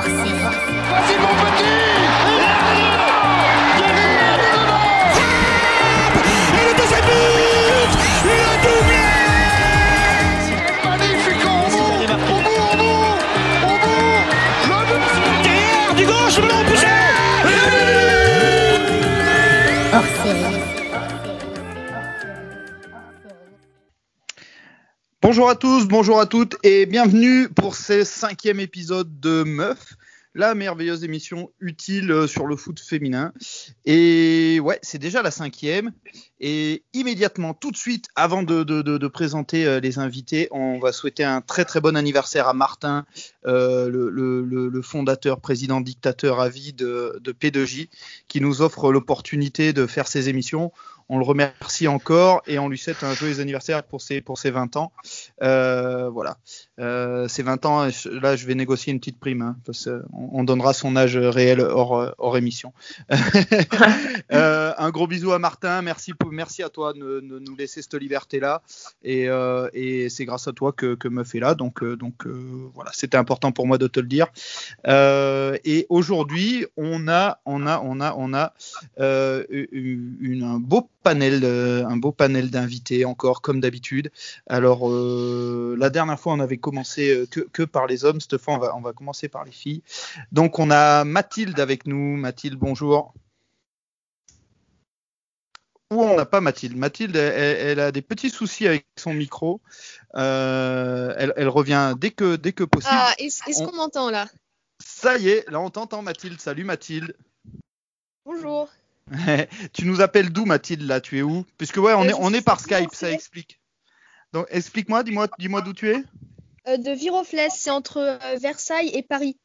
hors série. Petit Bonjour à tous, bonjour à toutes et bienvenue pour ce cinquième épisode de Meuf, la merveilleuse émission utile euh, sur le foot féminin. Et ouais, c'est déjà la cinquième. Et immédiatement, tout de suite, avant de, présenter euh, les invités, on va souhaiter un très très bon anniversaire à Martin, euh, le, fondateur, président, dictateur à vie de, de P2J, qui nous offre l'opportunité de faire ces émissions. On le remercie encore et on lui souhaite un joyeux anniversaire pour ses, pour ses 20 ans. Euh, voilà. Euh, ses 20 ans, et là, je vais négocier une petite prime. hein, parce qu'on on donnera son âge réel hors, hors émission. Euh, un gros bisou à Martin. Merci, pour, merci à toi de, de nous laisser cette liberté-là. Et, euh, et c'est grâce à toi que, que Meuf est là. Donc, euh, donc euh, voilà, c'était important pour moi de te le dire. Euh, et aujourd'hui, on a, on a, on a, on a euh, une- une- un beau panel, euh, un beau panel d'invités encore comme d'habitude. Alors euh, la dernière fois, on avait commencé euh, que, que par les hommes. Cette fois, on va, on va commencer par les filles. Donc, on a Mathilde avec nous. Mathilde, bonjour. Ou on n'a pas Mathilde. Mathilde, elle, a des petits soucis avec son micro. Euh, elle, elle revient dès que, dès que possible. Ah, est-ce est-ce On- qu'on m'entend là? Ça y est, là on t'entend Mathilde. Salut Mathilde. Bonjour. tu nous appelles d'où Mathilde là? Tu es où? Puisque ouais, on Euh, est, on est par Skype, ça explique. Donc explique-moi, dis-moi, dis-moi d'où tu es? Euh, de Viroflès, c'est entre euh, Versailles et Paris.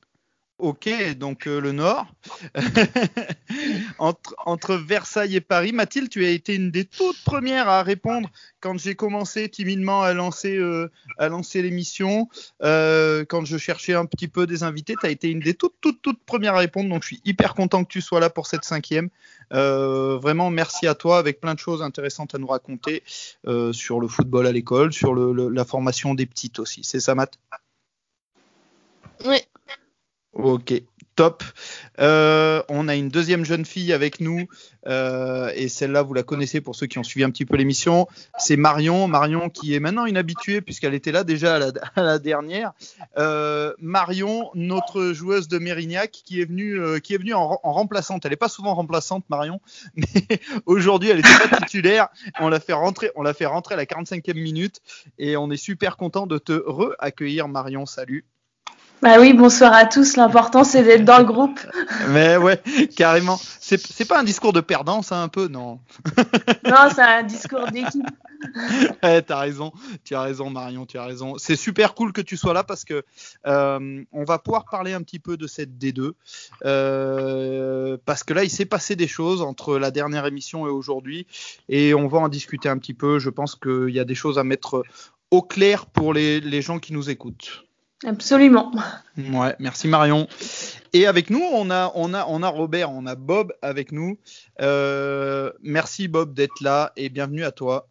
Ok, donc euh, le Nord. entre, entre Versailles et Paris. Mathilde, tu as été une des toutes premières à répondre quand j'ai commencé timidement à lancer, lancer l'émission. Quand je cherchais un petit peu des invités, tu as été une des toutes, toutes, toutes premières à répondre. Donc je suis hyper content que tu sois là pour cette cinquième. Euh, vraiment, merci à toi avec plein de choses intéressantes à nous raconter euh, sur le football à l'école, sur le- le- la formation des petites aussi. C'est ça, Math Oui. Ok, top. Euh, on a une deuxième jeune fille avec nous, euh, et celle-là, vous la connaissez pour ceux qui ont suivi un petit peu l'émission. C'est Marion, Marion qui est maintenant une habituée puisqu'elle était là déjà à la, dernière. Euh, Marion, notre joueuse de Mérignac, qui est venue, en remplaçante. Elle n'est pas souvent remplaçante, Marion, mais aujourd'hui, elle était pas titulaire. On l'a fait rentrer, on l'a fait rentrer à la 45e minute, et on est super content de te re-accueillir, Marion. Salut. Bah oui, bonsoir à tous. L'important, c'est d'être dans le groupe. Mais ouais, carrément. C'est c'est pas un discours de perdant, ça, un peu, non? Non, c'est un discours d'équipe. Ouais, T'as raison, tu as raison, Marion, tu as raison. C'est super cool que tu sois là parce que euh, on va pouvoir parler un petit peu de cette D2. euh, parce que là, il s'est passé des choses entre la dernière émission et aujourd'hui. Et on va en discuter un petit peu. Je pense qu'il y a des choses à mettre au clair pour les, les gens qui nous écoutent. Absolument. Ouais, merci Marion. Et avec nous, on a, on a, on a Robert, on a Bob avec nous. Euh, merci Bob d'être là et bienvenue à toi.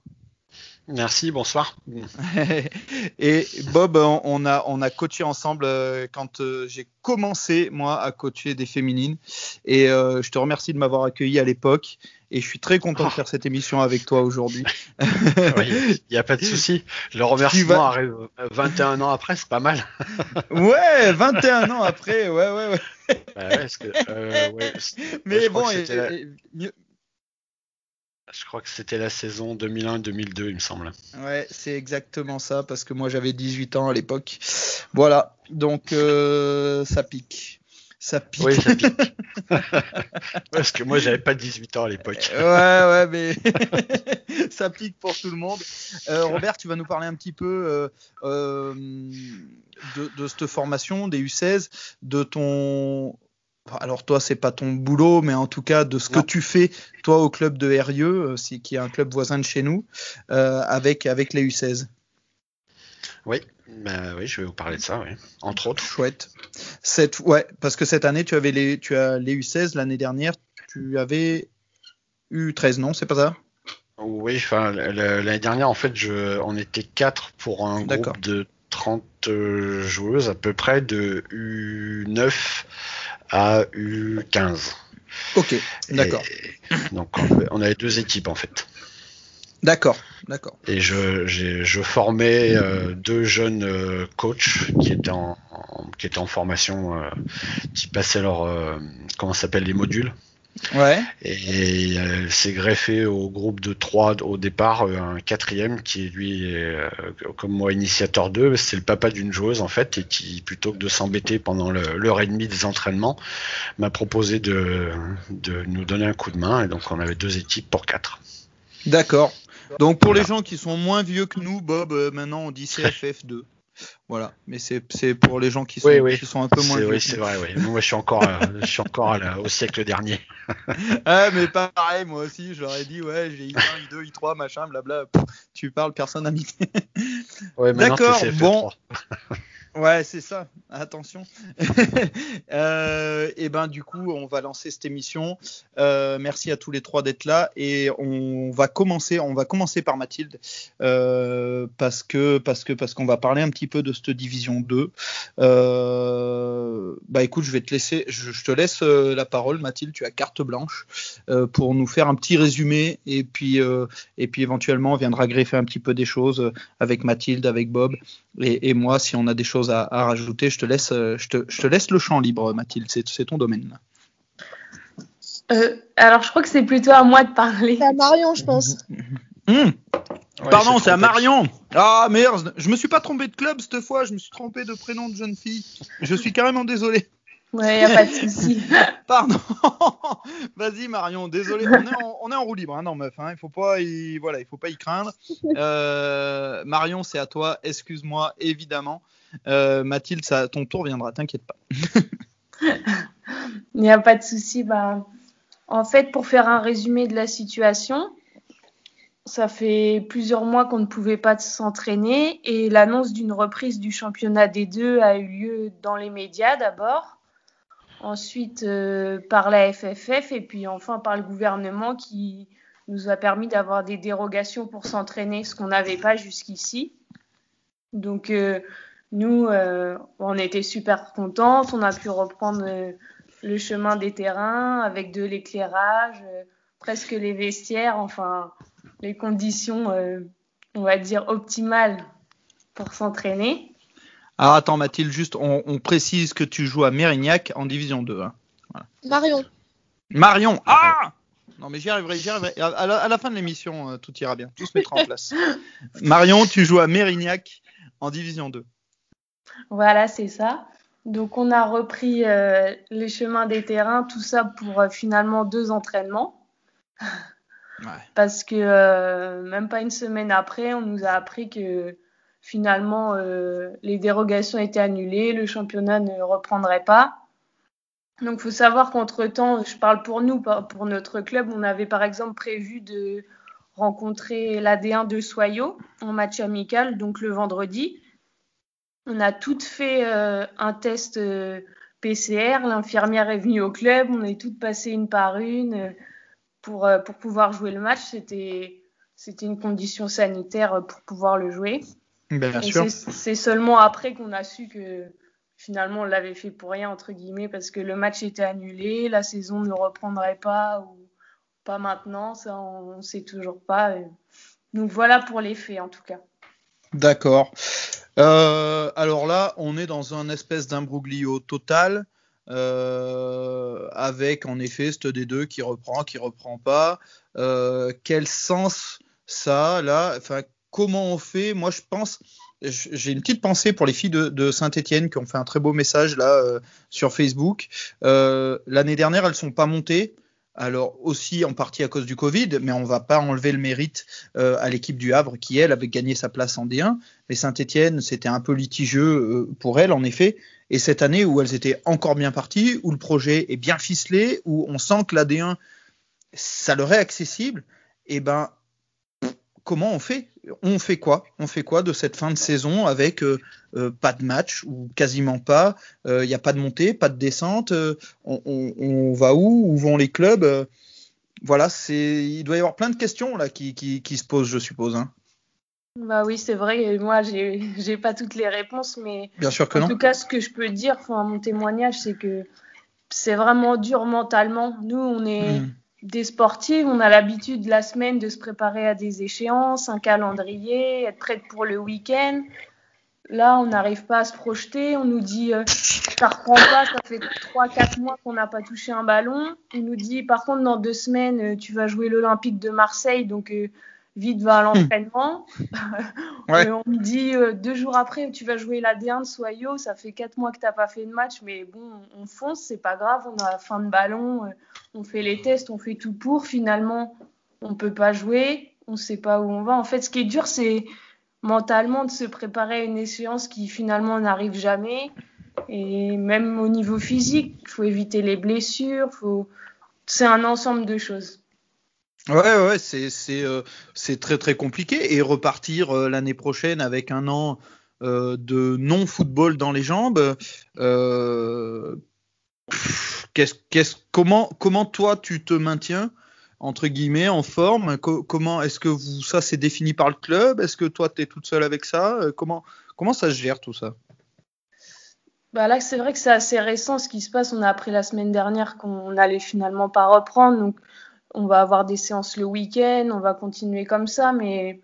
Merci, bonsoir. et Bob, on a, on a coaché ensemble euh, quand euh, j'ai commencé moi à coacher des féminines. Et euh, je te remercie de m'avoir accueilli à l'époque. Et je suis très content de faire cette émission avec toi aujourd'hui. Oui, Il n'y a pas de souci. Le vas- remerciement arrive euh, 21 ans après, c'est pas mal. Ouais, 21 ans après, ouais, ouais, ouais. Bah ouais, parce que, euh, ouais, c'est- Mais bon, et- la- et mieux- je crois que c'était la saison 2001-2002, il me semble. Ouais, c'est exactement ça, parce que moi j'avais 18 ans à l'époque. Voilà, donc euh, ça pique. Ça pique. Oui, ça pique. parce que moi, j'avais pas 18 ans à l'époque. ouais, ouais, mais ça pique pour tout le monde. Euh, Robert, tu vas nous parler un petit peu euh, euh, de, de cette formation des U16, de ton. Enfin, Alors toi, c'est pas ton boulot, mais en tout cas de ce que tu fais toi au club de Rieux, euh, c'est- qui est un club voisin de chez nous, euh, avec avec les U16. Oui, bah, oui, je vais vous parler de ça, oui. Entre autres. Chouette. Cette, ouais, parce que cette année, tu avais les, tu as les U16 l'année dernière, tu avais U13, non, c'est pas ça? Oui, enfin, l'année dernière, en fait, je, on était quatre pour un groupe de 30 euh, joueuses à peu près de U9 à U15. Ok, d'accord. Donc on avait deux équipes en fait. D'accord, d'accord. Et je, formais euh, deux jeunes euh, coachs qui étaient en, en- qui étaient en formation, euh, qui passaient leur comment s'appelle les modules. Ouais. Et euh, s'est greffé au groupe de trois au départ, euh, un quatrième qui lui est euh, comme moi initiateur d'eux, c'est le papa d'une joueuse en fait, et qui plutôt que de s'embêter pendant l'heure et demie des entraînements, m'a proposé de, de nous donner un coup de main. Et donc on avait deux équipes pour quatre. D'accord. Donc pour les gens qui sont moins vieux que nous, Bob, euh, maintenant on dit CFF2. Voilà, mais c'est pour les gens qui sont, Oui, oui. qui sont un peu moins. Oui, c'est vrai. Oui. Moi, je suis encore, euh, je suis encore au siècle dernier. Ah, mais pareil, moi aussi, j'aurais dit, ouais, j'ai I1, I2, I3, machin, blabla. Pff, tu parles, personne n'a mis. Ouais, D'accord, c'est CFF3. bon. Ouais, c'est ça. Attention. euh, et ben du coup, on va lancer cette émission. Euh, merci à tous les trois d'être là et on va commencer. On va commencer par Mathilde euh, parce que parce que parce qu'on va parler un petit peu de cette division 2. Euh, bah écoute, je vais te laisser. Je, je te laisse euh, la parole, Mathilde. Tu as carte blanche euh, pour nous faire un petit résumé et puis euh, et puis éventuellement on viendra greffer un petit peu des choses avec Mathilde, avec Bob et, et moi, si on a des choses à, à rajouter, je te laisse, je te, je te laisse le champ libre, Mathilde. C'est c'est ton domaine. Euh, alors, je crois que c'est plutôt à moi de parler. C'est à Marion, je pense. Ouais, pardon, c'est à. Marion. Ah merde, je me suis pas trompé de club cette fois. Je me suis trompé de prénom de jeune fille. Je suis carrément désolé. Ouais, y a pas de souci. Pardon. Vas-y Marion, désolé. On est en, on est en roue libre, hein, non meuf. Hein. Il faut pas, y, voilà, il faut pas y craindre. Euh, Marion, c'est à toi. Excuse-moi, évidemment. Euh, Mathilde, ça, ton tour viendra. T'inquiète pas. Il n'y a pas de souci. Bah, en fait, pour faire un résumé de la situation, ça fait plusieurs mois qu'on ne pouvait pas s'entraîner et l'annonce d'une reprise du championnat des deux a eu lieu dans les médias d'abord, ensuite euh, par la FFF et puis enfin par le gouvernement qui nous a permis d'avoir des dérogations pour s'entraîner, ce qu'on n'avait pas jusqu'ici. Donc euh, nous, euh, on était super contentes, on a pu reprendre euh, le chemin des terrains avec de l'éclairage, euh, presque les vestiaires, enfin les conditions, euh, on va dire, optimales pour s'entraîner. Alors attends Mathilde, juste on, on précise que tu joues à Mérignac en division 2. hein. Marion. Marion, ah Non mais j'y arriverai, j'y arriverai. À, à la, à la fin de l'émission, euh, tout ira bien, tout se mettra en place. Marion, tu joues à Mérignac en division 2. Voilà, c'est ça. Donc on a repris euh, les chemins des terrains, tout ça pour euh, finalement deux entraînements. Parce que euh, même pas une semaine après, on nous a appris que finalement euh, les dérogations étaient annulées, le championnat ne reprendrait pas. Donc, il faut savoir qu'entre-temps, je parle pour nous, pour notre club, on avait par exemple prévu de rencontrer l'AD1 de Soyaux en match amical, donc le vendredi. On a toutes fait euh, un test PCR, l'infirmière est venue au club, on est toutes passées une par une pour, euh, pour pouvoir jouer le match. C'était c'était une condition sanitaire euh, pour pouvoir le jouer. Bien Et sûr. c'est- seulement après qu'on a su que finalement on l'avait fait pour rien, entre guillemets, parce que le match était annulé, la saison ne reprendrait pas ou pas maintenant, ça on ne sait toujours pas. Euh, Donc voilà pour les faits en tout cas. D'accord. Euh, alors là, on est dans un espèce d'imbroglio total. Euh, avec en effet ce D2 qui reprend, qui reprend pas. Euh, quel sens ça là? Enfin, comment on fait? Moi, je pense, j'ai une petite pensée pour les filles de, Saint-Etienne qui ont fait un très beau message là euh, sur Facebook. L'année dernière, elles sont pas montées. Alors aussi en partie à cause du Covid, mais on va pas enlever le mérite euh, à l'équipe du Havre qui elle avait gagné sa place en D1. Mais Saint-Etienne, c'était un peu litigieux euh, pour elle en effet. Et cette année où elles étaient encore bien parties, où le projet est bien ficelé, où on sent que la D1 ça leur est accessible, et ben comment on fait On fait quoi On fait quoi de cette fin de saison avec euh, euh, pas de match ou quasiment pas Il n'y a pas de montée, pas de descente. euh, on, on- on va où Où vont les clubs Euh, Voilà, c'est il doit y avoir plein de questions là qui, qui, qui se posent, je suppose. hein. Bah oui, c'est vrai. Moi, j'ai j'ai pas toutes les réponses, mais Bien sûr que en non. tout cas, ce que je peux dire, enfin, mon témoignage, c'est que c'est vraiment dur mentalement. Nous, on est Mm. Des sportifs, on a l'habitude la semaine de se préparer à des échéances, un calendrier, être prête pour le week-end. Là, on n'arrive pas à se projeter. On nous dit, euh, ça reprend pas, ça fait 3-4 mois qu'on n'a pas touché un ballon. On nous dit, par contre, dans deux semaines, euh, tu vas jouer l'Olympique de Marseille, donc euh, vite va à l'entraînement. Ouais. Et on me dit, euh, deux jours après, tu vas jouer la D1 de Soyo, ça fait 4 mois que tu n'as pas fait de match, mais bon, on fonce, c'est pas grave, on a la fin de ballon, euh, on fait les tests, on fait tout pour. Finalement, on peut pas jouer, on sait pas où on va. En fait, ce qui est dur, c'est mentalement de se préparer à une échéance qui finalement n'arrive jamais. Et même au niveau physique, il faut éviter les blessures, faut... c'est un ensemble de choses. Ouais, ouais, c'est c'est euh, c'est très très compliqué et repartir euh, l'année prochaine avec un an euh, de non football dans les jambes. comment comment toi tu te maintiens entre guillemets en forme? Co- Comment est-ce que vous ça c'est défini par le club? Est-ce que toi tu es toute seule avec ça? Comment comment ça se gère tout ça? Bah là, c'est vrai que c'est assez récent ce qui se passe. On a appris la semaine dernière qu'on n'allait finalement pas reprendre. On va avoir des séances le week-end, on va continuer comme ça. Mais,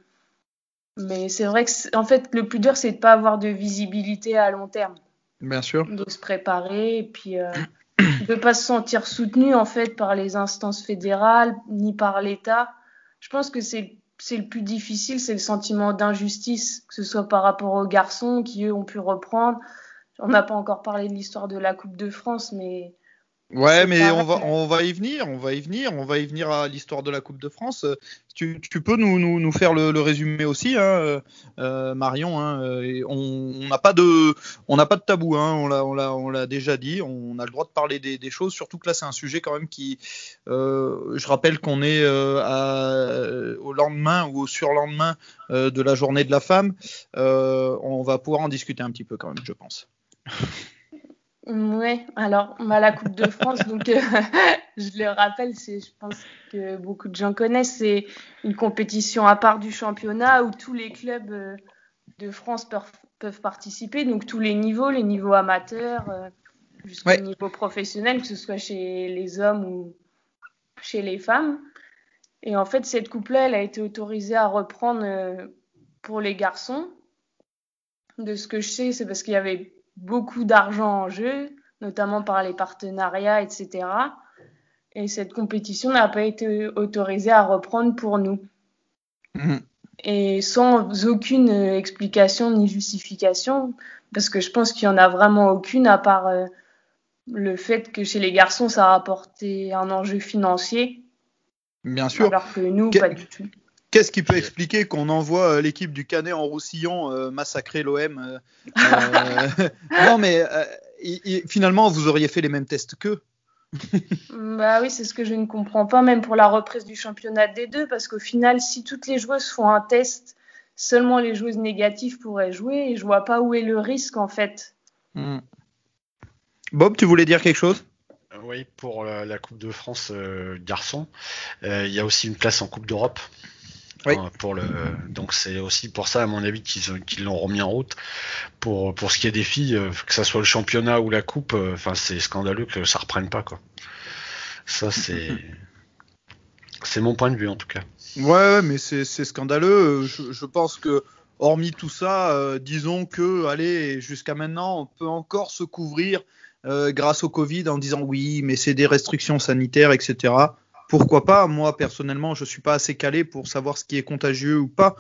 mais c'est vrai que, en fait, le plus dur, c'est de pas avoir de visibilité à long terme, Bien sûr. de se préparer et puis euh, de pas se sentir soutenu en fait par les instances fédérales ni par l'État. Je pense que c'est c'est le plus difficile, c'est le sentiment d'injustice, que ce soit par rapport aux garçons qui eux ont pu reprendre. On n'a pas encore parlé de l'histoire de la Coupe de France, mais Ouais, mais on va, on va y venir, on va y venir, on va y venir à l'histoire de la Coupe de France. Euh, Tu, tu peux nous, nous, nous faire le, le résumé aussi, hein, euh, euh, Marion. Hein, euh, et on on n'a pas de, on n'a pas de tabou, hein, on l'a, on l'a, on l'a déjà dit. On a le droit de parler des, des choses, surtout que là c'est un sujet quand même qui, euh, je rappelle qu'on est euh, à- au lendemain ou au surlendemain euh, de la Journée de la femme. Euh, on va pouvoir en discuter un petit peu quand même, je pense. Ouais, alors bah, la Coupe de France, donc euh, je le rappelle, c'est, je pense que beaucoup de gens connaissent, c'est une compétition à part du championnat où tous les clubs euh, de France peuvent, participer, donc tous les niveaux, les niveaux amateurs euh, jusqu'au Ouais. niveau professionnel, que ce soit chez les hommes ou chez les femmes. Et en fait, cette coupe-là, elle a été autorisée à reprendre pour les garçons. De ce que je sais, c'est parce qu'il y avait beaucoup d'argent en jeu, notamment par les partenariats, etc. Et cette compétition n'a pas été autorisée à reprendre pour nous. Mhm. Et sans aucune explication ni justification, parce que je pense qu'il n'y en a vraiment aucune, à part euh, le fait que chez les garçons, ça a apporté un enjeu financier, Bien sûr. alors que nous, Que- pas du tout. Qu'est-ce qui peut expliquer qu'on envoie euh, l'équipe du Canet en Roussillon euh, massacrer l'OM euh, Non, mais euh, finalement, vous auriez fait les mêmes tests qu'eux. Bah oui, c'est ce que je ne comprends pas, même pour la reprise du championnat des deux, parce qu'au final, si toutes les joueuses font un test, seulement les joueuses négatives pourraient jouer, et je vois pas où est le risque en fait. Bob, tu voulais dire quelque chose? Oui, pour la, la Coupe de France euh, garçon, euh, il y a aussi une place en Coupe d'Europe. Oui. Pour le, donc c'est aussi pour ça, à mon avis, qu'ils ont- qu'ils l'ont remis en route. Pour, pour ce qui est des filles, euh, que ça soit le championnat ou la coupe, euh, enfin c'est scandaleux que ça reprenne pas quoi. Ça c'est c'est mon point de vue en tout cas. Ouais, mais c'est c'est scandaleux. Je, je pense que, hormis tout ça, euh, disons que, allez, jusqu'à maintenant, on peut encore se couvrir euh, grâce au Covid en disant oui, mais c'est des restrictions sanitaires, etc. Pourquoi pas Moi, personnellement, je suis pas assez calé pour savoir ce qui est contagieux ou pas.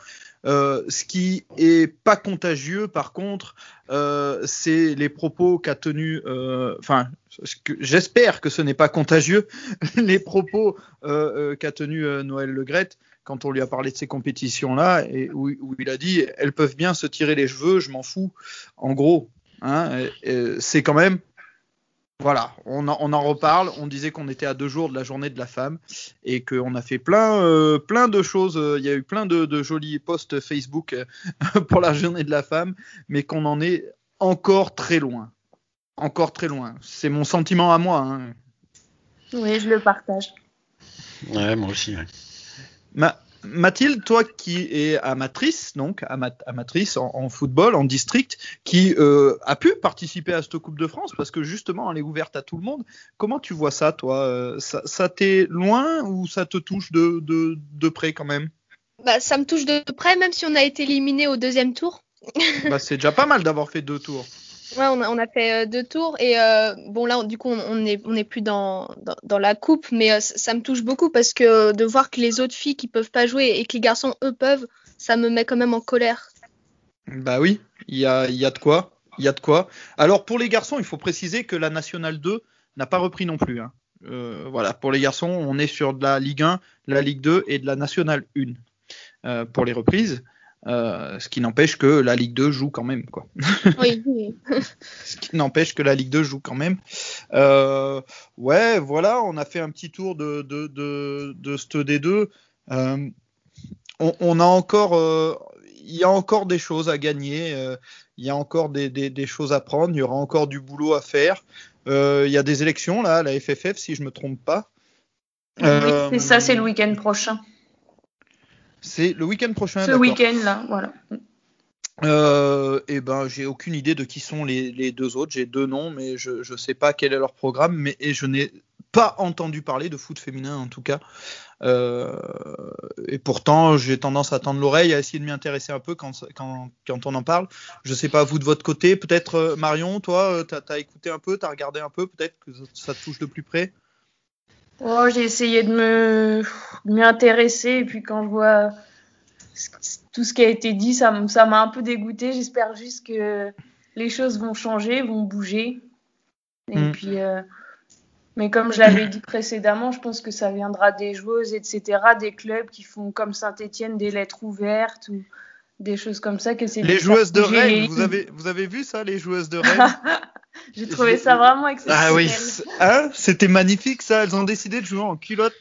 Euh, ce qui est pas contagieux, par contre, euh, c'est les propos qu'a tenu. euh, Enfin, j'espère que ce n'est pas contagieux. les propos euh, euh, qu'a tenu Noël Legrette quand on lui a parlé de ces compétitions-là, et où, où il a dit elles peuvent bien se tirer les cheveux, je m'en fous. En gros, hein, c'est quand même. Voilà, on en, on en reparle. On disait qu'on était à deux jours de la journée de la femme et qu'on a fait plein, euh, plein de choses. euh, Il y a eu plein de, de jolis posts Facebook euh, pour la journée de la femme, mais qu'on en est encore très loin. Encore très loin. C'est mon sentiment à moi. hein. Oui, je le partage. Ouais, moi aussi. ouais. Ma- Mathilde, toi qui es amatrice, donc ama- amatrice en, en football, en district, qui euh, a pu participer à cette Coupe de France parce que justement elle est ouverte à tout le monde. Comment tu vois ça, toi? Euh, Ça, ça t'est loin ou ça te touche de, de, de près quand même? Bah, ça me touche de près, même si on a été éliminé au deuxième tour. bah, C'est déjà pas mal d'avoir fait deux tours. Ouais, on a, fait euh, deux tours et euh, bon là, du coup, on on est, plus dans, la coupe, mais euh, ça, me touche beaucoup parce que de voir que les autres filles qui peuvent pas jouer et que les garçons eux peuvent, ça me met quand même en colère. Bah oui, il y a, y a de quoi. Y a de quoi. Alors pour les garçons, il faut préciser que la Nationale 2 n'a pas repris non plus. hein. Voilà, pour les garçons, on est sur de la Ligue 1, la Ligue 2 et de la Nationale 1 euh, pour les reprises. Euh, ce qui n'empêche que la Ligue 2 joue quand même, quoi. Oui, oui. Ce qui n'empêche que la Ligue 2 joue quand même. Euh, ouais, voilà, on a fait un petit tour de, de, de, de ce D2. Euh, on, on a encore, il y a encore des choses à gagner. il y a encore des, des, des choses à prendre. Il y aura encore du boulot à faire. Il y a des élections là, à la FFF, si je me trompe pas. Euh, Et ça, c'est le week-end prochain. C'est le week-end prochain. Ce week-end, là, voilà. Euh, et ben, j'ai aucune idée de qui sont les, les deux autres. J'ai deux noms, mais je je sais pas quel est leur programme. Mais et je n'ai pas entendu parler de foot féminin en tout cas. Euh, et pourtant, j'ai tendance à tendre l'oreille, à essayer de m'y intéresser un peu quand, ça- quand, quand on en parle. Je sais pas vous de votre côté, peut-être euh, Marion, toi, euh, t'as as écouté un peu, t'as regardé un peu, peut-être que ça te touche de plus près? Oh, j'ai essayé de me de m'y intéresser et puis quand je vois tout ce qui a été dit, ça m'a un peu dégoûté. J'espère juste que les choses vont changer, vont bouger. Et Mm. puis, euh, mais comme je l'avais dit précédemment, je pense que ça viendra des joueuses, etc., des clubs qui font comme Saint-Étienne des lettres ouvertes ou des choses comme ça. Que c'est Les joueuses de Rennes, vous avez, vous avez vu ça, les joueuses de Rennes J'ai trouvé ça vraiment exceptionnel. Ah oui, hein, c'était magnifique ça. Elles ont décidé de jouer en culotte.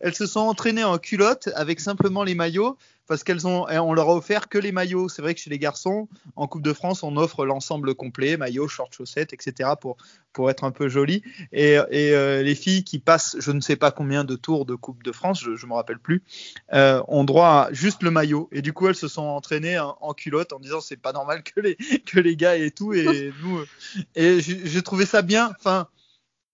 Elles se sont entraînées en culotte avec simplement les maillots parce qu'elles ont, eh, on leur a offert que les maillots. C'est vrai que chez les garçons, en Coupe de France, on offre l'ensemble complet, maillot, short, chaussettes, etc. pour pour être un peu joli. Et, euh, les filles qui passent, je ne sais pas combien de tours de Coupe de France, je, je me rappelle plus, euh, ont droit à juste le maillot. Et du coup, elles se sont entraînées en, en culotte en disant c'est pas normal que les que les gars et tout. Et nous, euh, et j'ai trouvé ça bien. Enfin,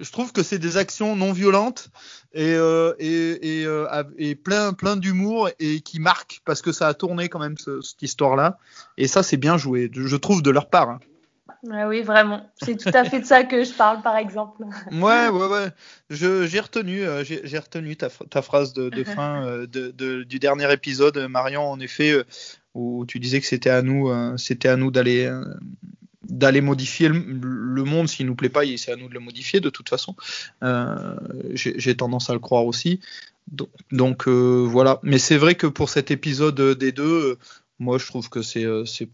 je trouve que c'est des actions non violentes et, euh, et, et, euh, et plein, plein d'humour et qui marquent parce que ça a tourné quand même ce- cette histoire-là. Et ça, c'est bien joué, je trouve, de leur part. hein. Ah oui, vraiment. C'est tout à fait de ça que je parle, par exemple. Ouais, ouais, ouais. Je- J'ai retenu, euh, j'ai retenu ta, ta phrase de, de fin euh, de, de- du dernier épisode, Marion, en effet, où tu disais que c'était à nous, c'était à nous d'aller. D'aller modifier le, monde. S'il nous plaît pas c'est à nous de le modifier de toute façon. Euh, j'ai tendance à le croire aussi. Donc, euh, voilà. Mais c'est vrai que pour cet épisode euh, des deux moi je trouve que c'est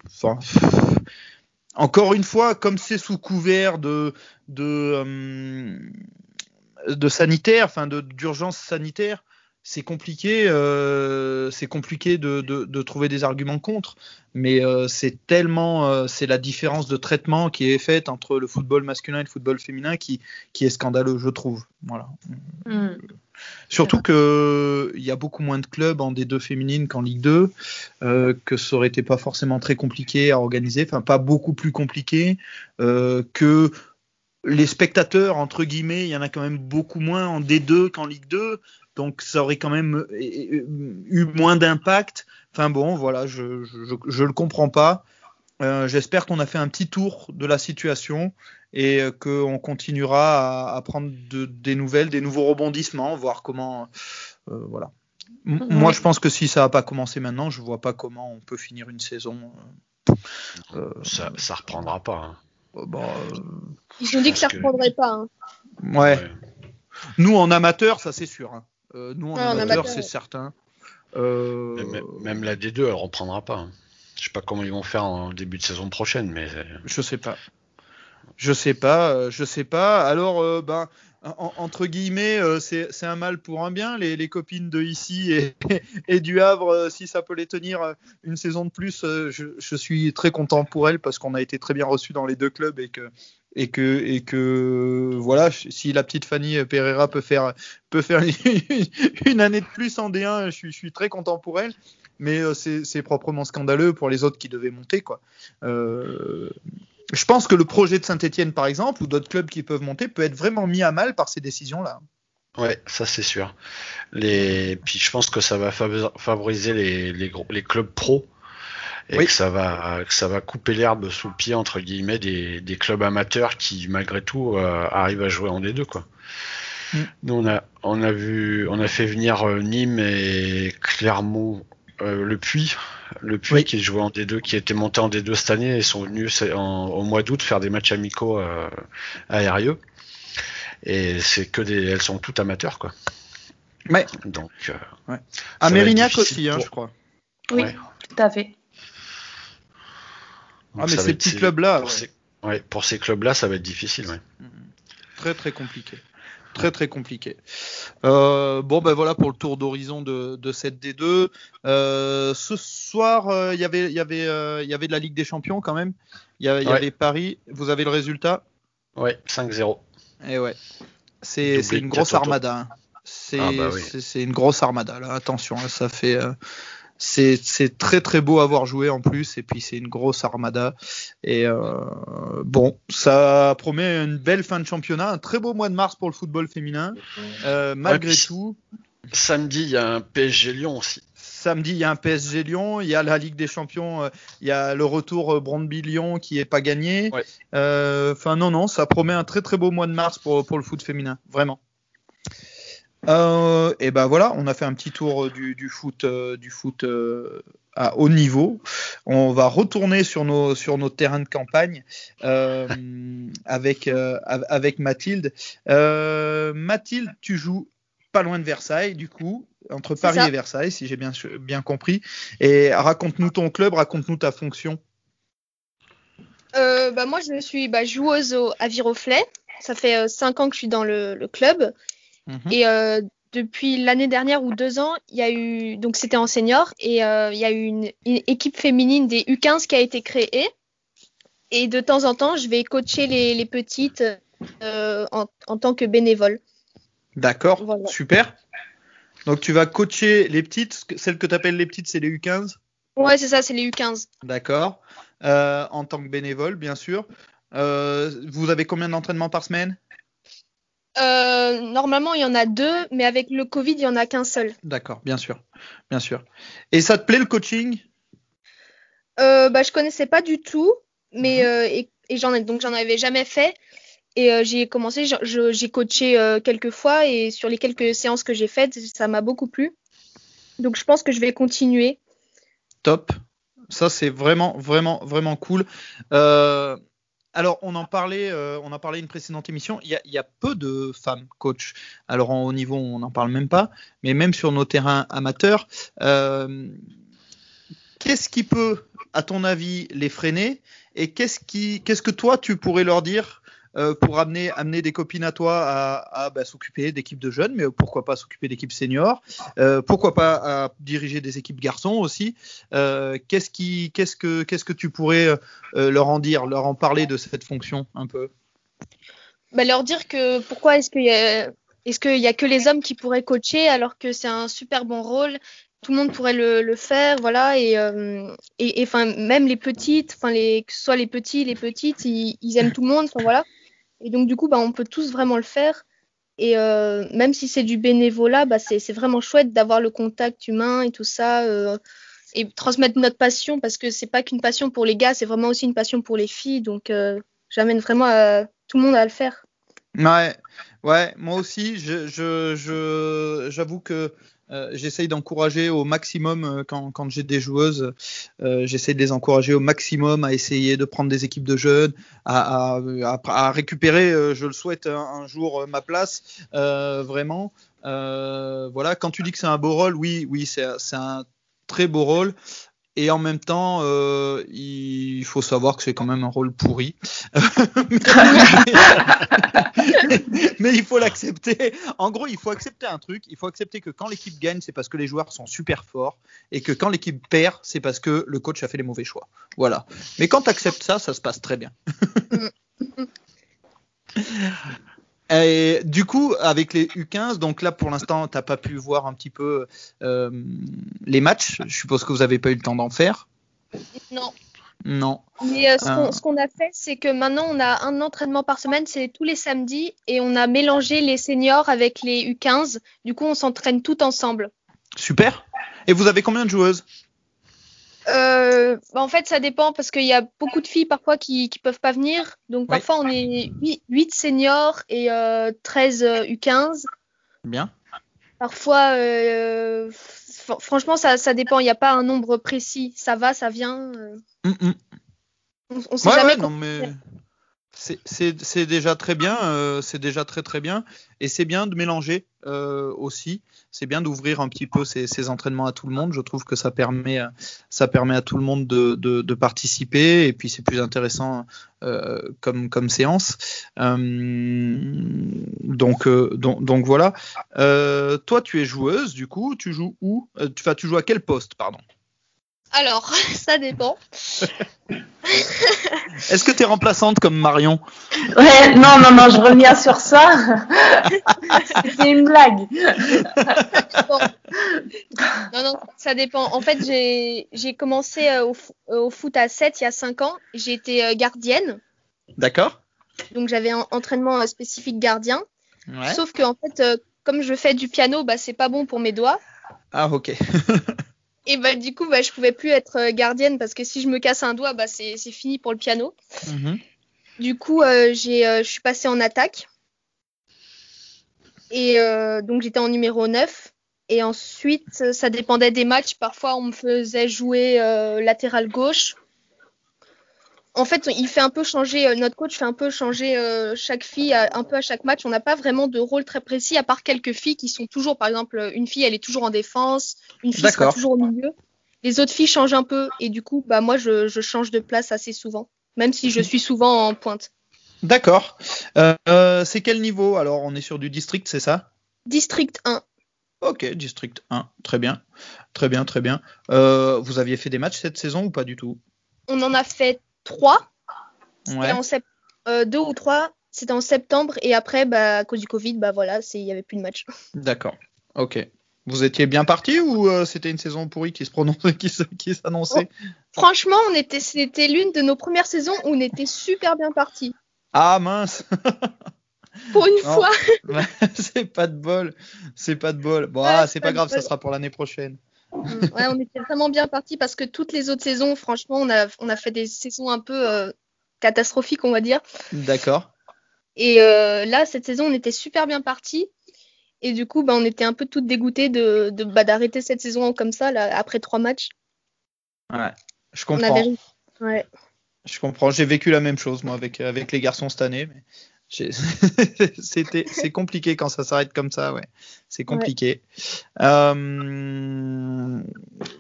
enfin encore une fois comme c'est sous couvert de de de sanitaire, enfin d'urgence sanitaire, c'est compliqué, euh, c'est compliqué de, de, de trouver des arguments contre. Mais euh, c'est tellement, euh, c'est la différence de traitement qui est faite entre le football masculin et le football féminin qui qui est scandaleux, je trouve. Voilà. Hmm. Surtout que il y a beaucoup moins de clubs en D2 féminine qu'en Ligue 2, euh, que ça aurait été pas forcément très compliqué à organiser, enfin pas beaucoup plus compliqué, que les spectateurs entre guillemets, il y en a quand même beaucoup moins en D2 qu'en Ligue 2, donc ça aurait quand même euh, eu moins d'impact. Enfin bon, voilà, je je, je le comprends pas. Euh, J'espère qu'on a fait un petit tour de la situation et euh, qu'on continuera à, à prendre de, des nouvelles, des nouveaux rebondissements, voir comment. Euh, voilà. M Oui. Moi, je pense que si ça n'a pas commencé maintenant, je vois pas comment on peut finir une saison. euh, Ça, ça reprendra pas. hein. euh, bah, euh, Ils ont dit que ça que- reprendrait pas. hein. ouais. Ouais. Nous, en amateur, ça c'est sûr. hein. Euh, nous, en Ouais, en amateur, c'est certain. Euh, Même, même la D2, elle reprendra pas. hein. Je sais pas comment ils vont faire en début de saison prochaine, mais Je sais pas. Je sais pas, euh, je sais pas. Alors, euh, ben, en- entre guillemets, euh, c'est un mal pour un bien. Les, les copines de ici et, et du Havre, euh, si ça peut les tenir une saison de plus, euh, je, je suis très content pour elles parce qu'on a été très bien reçus dans les deux clubs et que et que et que voilà si la petite Fanny Pereira peut faire peut faire une année de plus en D1 je suis, très content pour elle. Mais euh, c'est proprement scandaleux pour les autres qui devaient monter quoi. Euh, je pense que le projet de Saint-Etienne par exemple ou d'autres clubs qui peuvent monter peut être vraiment mis à mal par ces décisions là Ouais, ça c'est sûr. Les... Puis je pense que ça va favoriser les, les, les clubs pros et que ça va que ça va couper l'herbe sous le pied entre guillemets des, des clubs amateurs qui malgré tout euh, arrivent à jouer en D2 quoi. Mm. Nous on a on a vu on a fait venir euh, Nîmes et Clermont euh, le Puy le Puy qui jouait en D2 qui était monté en D2 cette année et sont venus au mois d'août faire des matchs amicaux à Aérieux et c'est que des elles sont toutes amateurs quoi. Ouais. Donc ouais. à Mérignac aussi hein, je crois. Oui, tout à fait ah, mais ces petits clubs-là. Pour, ces... pour ces clubs-là, ça va être difficile. Ouais. Très, très compliqué. Très, très compliqué. Euh, bon, ben voilà pour le tour d'horizon de, de, cette D2. Euh, ce soir, euh, y il y, avait, euh, y avait de la Ligue des Champions quand même. Il y, y avait Paris. Vous avez le résultat? Ouais, 5-0. Et ouais. C'est une grosse armada. Hein. C'est ah bah oui. une grosse armada. Là. Attention, hein, ça fait c'est très très beau à voir jouer en plus et puis c'est une grosse armada. Et euh, bon ça promet une belle fin de championnat un très beau mois de mars pour le football féminin. Euh, malgré tout samedi il y a un PSG Lyon aussi. samedi il y a un PSG Lyon il y a la Ligue des Champions euh, il y a le retour Brandby Lyon qui est pas gagné. Enfin non non ça promet un très très beau mois de mars pour pour le foot féminin vraiment euh, et ben voilà, on a fait un petit tour du, du foot, euh, du foot euh, à haut niveau. On va retourner sur nos sur nos terrains de campagne euh, avec euh, avec Mathilde. Mathilde, tu joues pas loin de Versailles, du coup, entre Paris et Versailles, si j'ai bien bien compris. Et raconte-nous ton club, raconte-nous ta fonction. bah moi, je suis bah, joueuse au, à Viroflay. Ça fait 5 ans que je suis dans le, le club. Mhm. Et euh, depuis l'année dernière ou deux ans, il y a eu, donc c'était en senior, et euh, il y a eu une, équipe féminine des U15 qui a été créée. Et de temps en temps, je vais coacher les, les petites euh, en, en, tant que bénévole. D'accord, super. Donc tu vas coacher les petites, celles que tu appelles les petites, c'est les U15 Ouais, c'est ça, c'est les U15. D'accord. Euh, en tant que bénévole, bien sûr. Vous avez combien d'entraînements par semaine? Euh, normalement, il y en a deux, mais avec le Covid, il y en a qu'un seul. D'accord, bien sûr, bien sûr. Et ça te plaît le coaching? Euh, bah, je connaissais pas du tout, mais mhm. euh, et, j'en ai donc j'en avais jamais fait. Et euh, j'ai commencé, j'ai coaché quelques fois et sur les quelques séances que j'ai faites, ça m'a beaucoup plu. Donc je pense que je vais continuer. Top. Ça c'est vraiment vraiment vraiment cool. Euh, alors, on en parlait, euh, on en parlait une précédente émission. Il y, a, peu de femmes coach. Alors en haut niveau, on n'en parle même pas. Mais même sur nos terrains amateurs, euh, qu'est-ce qui peut, à ton avis, les freiner? Et qu'est-ce qui, qu'est-ce que toi tu pourrais leur dire euh, pour amener, amener des copines à toi à, bah, s'occuper d'équipes de jeunes, mais pourquoi pas s'occuper d'équipes seniors, euh, pourquoi pas diriger des équipes garçons aussi. Euh, qu'est-ce qui, qu'est-ce que, qu'est-ce que tu pourrais leur en dire, leur en parler de cette fonction un peu? Bah, leur dire que pourquoi est-ce qu'il y a est-ce qu'il y a que les hommes qui pourraient coacher alors que c'est un super bon rôle tout le monde pourrait le, le faire, voilà, et, même les petites, que ce soit les petits, les petites, ils, aiment tout le monde, voilà. Et donc, du coup, bah, on peut tous vraiment le faire. Et euh, même si c'est du bénévolat, bah, c'est vraiment chouette d'avoir le contact humain et tout ça. Euh, et transmettre notre passion, parce que c'est pas qu'une passion pour les gars, c'est vraiment aussi une passion pour les filles. Donc, euh, j'amène vraiment tout le monde à le faire. Ouais, ouais, moi aussi, j'avoue que euh, j'essaye d'encourager au maximum euh, quand, j'ai des joueuses, euh, j'essaye de les encourager au maximum à essayer de prendre des équipes de jeunes, à, récupérer, je le souhaite, un, jour ma place, vraiment. voilà, quand tu dis que c'est un beau rôle, oui, oui, c'est un très beau rôle. Et en même temps, euh, il faut savoir que c'est quand même un rôle pourri. mais, il faut l'accepter. En gros, il faut accepter un truc. Il faut accepter que quand l'équipe gagne, c'est parce que les joueurs sont super forts. Et que quand l'équipe perd, c'est parce que le coach a fait les mauvais choix. Voilà. Mais quand tu acceptes ça, ça se passe très bien. Et du coup, avec les U15, donc là pour l'instant, t'as pas pu voir un petit peu euh, les matchs. Je suppose que vous avez pas eu le temps d'en faire. Non. Non. Mais euh, ce qu'on Ah. ce qu'on a fait, c'est que maintenant on a un entraînement par semaine, c'est tous les samedis, et on a mélangé les seniors avec les U15. Du coup, on s'entraîne tout ensemble. Super. Et vous avez combien de joueuses? Euh, bah, en fait, ça dépend parce qu'il y a beaucoup de filles parfois qui qui peuvent pas venir. Donc Oui. parfois on est 8, seniors et euh, 13 euh, U15. Bien. Parfois, euh, fr- franchement, ça, ça dépend. Il n'y a pas un nombre précis. Ça va, ça vient. euh, Hum, hum. on, on sait Ouais, jamais. ouais, non, mais c'est- déjà très bien, euh, c'est déjà très très bien, et c'est bien de mélanger euh, aussi. C'est bien d'ouvrir un petit peu ces, entraînements à tout le monde. Je trouve que ça permet, ça permet à tout le monde de, participer, et puis c'est plus intéressant euh, comme séance. Donc, voilà. Toi, tu es joueuse, du coup, tu joues où? Tu, tu joues à quel poste, pardon? Alors, ça dépend. Est-ce que tu es remplaçante comme Marion? Ouais, non, non, non, je reviens sur ça. C'était une blague. Non, non, ça dépend. En fait, j'ai commencé euh, au, euh, au foot à 7 il y a 5 ans. J'ai été euh, gardienne. D'accord Donc, j'avais un entraînement spécifique gardien. Ouais. Sauf que, en fait, comme je fais du piano, bah, c'est pas bon pour mes doigts. Ah ok. Et bah, du coup, bah, je pouvais plus être euh, gardienne parce que si je me casse un doigt, bah, c'est fini pour le piano. Mhm. Du coup, euh, j'ai, euh, je suis passée en attaque. Et euh, donc, j'étais en numéro 9. Et ensuite, ça dépendait des matchs. Parfois, on me faisait jouer latéral gauche. En fait, il fait un peu changer, euh, notre coach fait un peu changer euh, chaque fille à- un peu à chaque match. On n'a pas vraiment de rôle très précis, à part quelques filles qui sont toujours, par exemple, une fille, elle est toujours en défense, une fille sera toujours au milieu. Les autres filles changent un peu. Et du coup, bah, moi, je, je change de place assez souvent, même si je suis souvent en pointe. D'accord. Euh, euh, c'est quel niveau? Alors, on est sur du district, c'est ça? District 1. Ok, district 1. Très bien. Très bien, très bien. Euh, vous aviez fait des matchs cette saison ou pas du tout? On en a fait trois. C'était Ouais. en sept- euh, deux ou trois. C'était en septembre et après, bah, à cause du Covid, bah voilà, il y avait plus de match. D'accord. Ok. Vous étiez bien parti ou euh, c'était une saison pourrie qui se prononçait, qui s'annonçait? Franchement, on était, c'était l'une de nos premières saisons où on était super bien parti. Ah mince Pour une Non. fois. C'est pas de bol. C'est pas de bol. Bon, ah, c'est pas pas grave, ça sera pour l'année prochaine. Ouais, on était vraiment bien parti parce que toutes les autres saisons, franchement, on a, on a fait des saisons un peu euh, catastrophiques, on va dire. D'accord. Et euh, là, cette saison, on était super bien parti. Et du coup, bah, on était un peu toutes dégoûtées de, de bah, d'arrêter cette saison comme ça, là, après trois matchs. Ouais. Je On comprends. avait... Ouais. Je comprends. J'ai vécu la même chose moi avec avec les garçons cette année. Mais c'était c'est compliqué quand ça s'arrête comme ça. Ouais, c'est compliqué. Euh,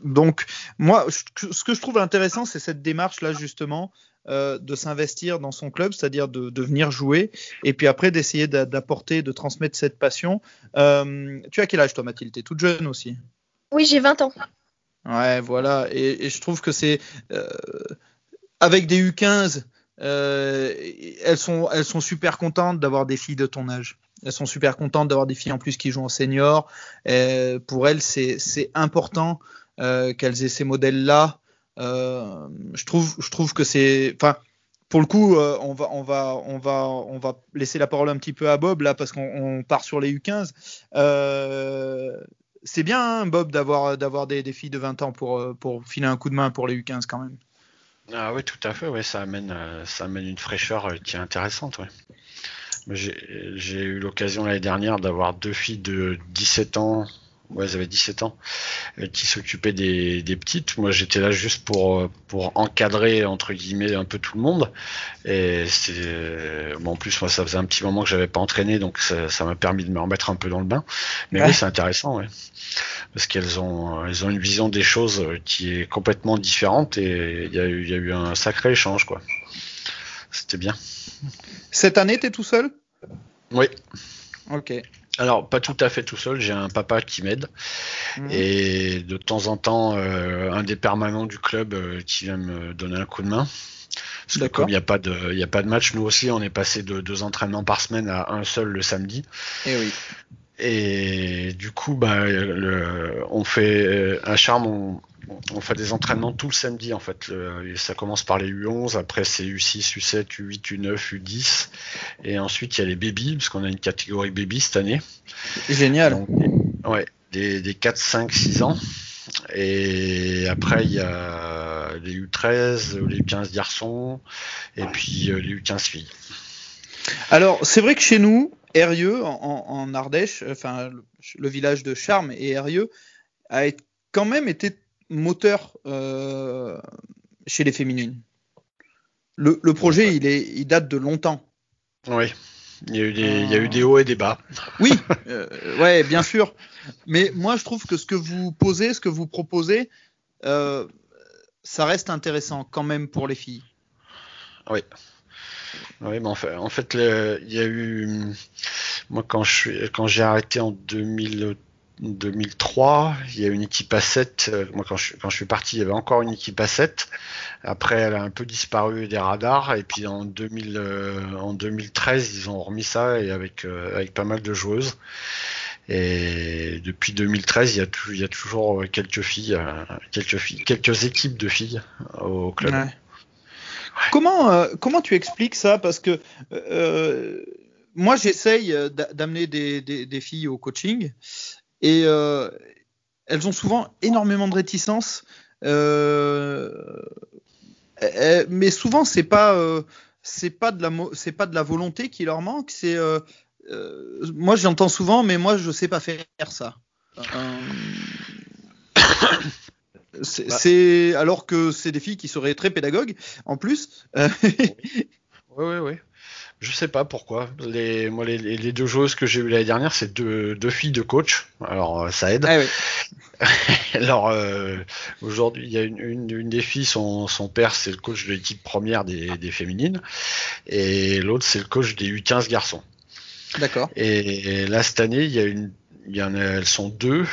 donc moi, je- ce que je trouve intéressant, c'est cette démarche là justement euh, de s'investir dans son club, c'est-à-dire de, de venir jouer et puis après d'essayer d'a- d'apporter, de transmettre cette passion. Euh, tu as quel âge toi, Mathilde? T'es toute jeune aussi. Oui, j'ai 20 ans. Ouais, voilà. Et, et je trouve que c'est avec des U15, euh, elles sont super contentes d'avoir des filles de ton âge. Elles sont super contentes d'avoir des filles en plus qui jouent en senior. Et pour elles, c'est important euh, qu'elles aient ces modèles-là. Euh, je trouve que c'est enfin pour le coup, euh, on va, laisser la parole un petit peu à Bob là parce qu'on on part sur les U15. Euh, c'est bien, hein, Bob, d'avoir, des, filles de 20 ans euh, pour filer un coup de main pour les U15 quand même. Ah oui, tout à fait, ouais, ça amène, euh, ça amène une fraîcheur euh, qui est intéressante, ouais. J'ai eu l'occasion l'année dernière d'avoir deux filles de 17 ans, ouais, elles avaient 17 ans, euh, qui s'occupaient des, des petites. Moi, j'étais là juste pour, euh, pour encadrer, entre guillemets, un peu tout le monde. Et c'est, euh, bon, en plus, moi, ça faisait un petit moment que j'avais pas entraîné, donc ça m'a permis de me remettre un peu dans le bain. Mais Ouais. oui, c'est intéressant, ouais. Parce qu'elles ont, elles ont une vision des choses qui est complètement différente et il y a eu, y a eu un sacré échange, quoi. C'était bien. Cette année, t'es tout seul? Oui. Ok. Alors, pas tout à fait tout seul, j'ai un papa qui m'aide Mhm. et de temps en temps, euh, un des permanents du club euh, qui vient me donner un coup de main. Parce que comme il n'y a pas de, a pas de match, nous aussi, on est passé de deux entraînements par semaine à un seul le samedi. Et eh oui. Et du coup, bah, on fait un charme, on, on fait des entraînements tout le samedi en fait. ça commence par les U11, après c'est U6, U7, U8, U9, U10, et ensuite il y a les baby, parce qu'on a une catégorie baby cette année. Génial. ouais, des, des 4, 5, 6 ans. Et après il y a les U13, les U15 garçons, et puis euh, les U15 filles. Alors c'est vrai que chez nous, Erieux en, Ardèche, enfin le, village de Charme et Erieux a quand même été moteur euh, chez les féminines. Le, projet, il, est, il date de longtemps. Oui. Il y, a eu des, il y a eu des hauts et des bas. Oui, euh, ouais, bien sûr. Mais moi, je trouve que ce que vous posez, ce que vous proposez, euh, ça reste intéressant quand même pour les filles. Oui. Oui, mais en fait, en fait il y a eu. Moi, quand je quand j'ai arrêté en 2000, 2003, il y a une équipe à 7. Euh, moi, quand je, quand je suis parti, il y avait encore une équipe à 7. Après, elle a un peu disparu des radars. Et puis en, 2000, euh, en 2013, ils ont remis ça et avec, euh, avec pas mal de joueuses. Et depuis 2013, il y a, il y a toujours quelques filles, quelques filles, quelques équipes de filles au club. Comment, comment tu expliques ça? Parce que moi, j'essaye d'amener des, des, des, filles au coaching et euh, elles ont souvent énormément de réticence. Euh, mais souvent, c'est pas euh, c'est pas de la c'est pas de la volonté qui leur manque. C'est moi j'entends souvent, mais moi je sais pas faire ça. c'est alors que c'est des filles qui seraient très pédagogues en plus. oui, oui, oui. Je sais pas pourquoi. Les, moi, les, deux joueuses que j'ai eues l'année dernière, c'est deux, filles de coach. Alors, euh, ça aide. Ah Alors, euh, aujourd'hui, il y a une, des filles, son, père, c'est le coach de l'équipe première des, féminines. Et l'autre, c'est le coach des U15 garçons. D'accord. Et, là, cette année, il y a une il y en a, elles sont deux,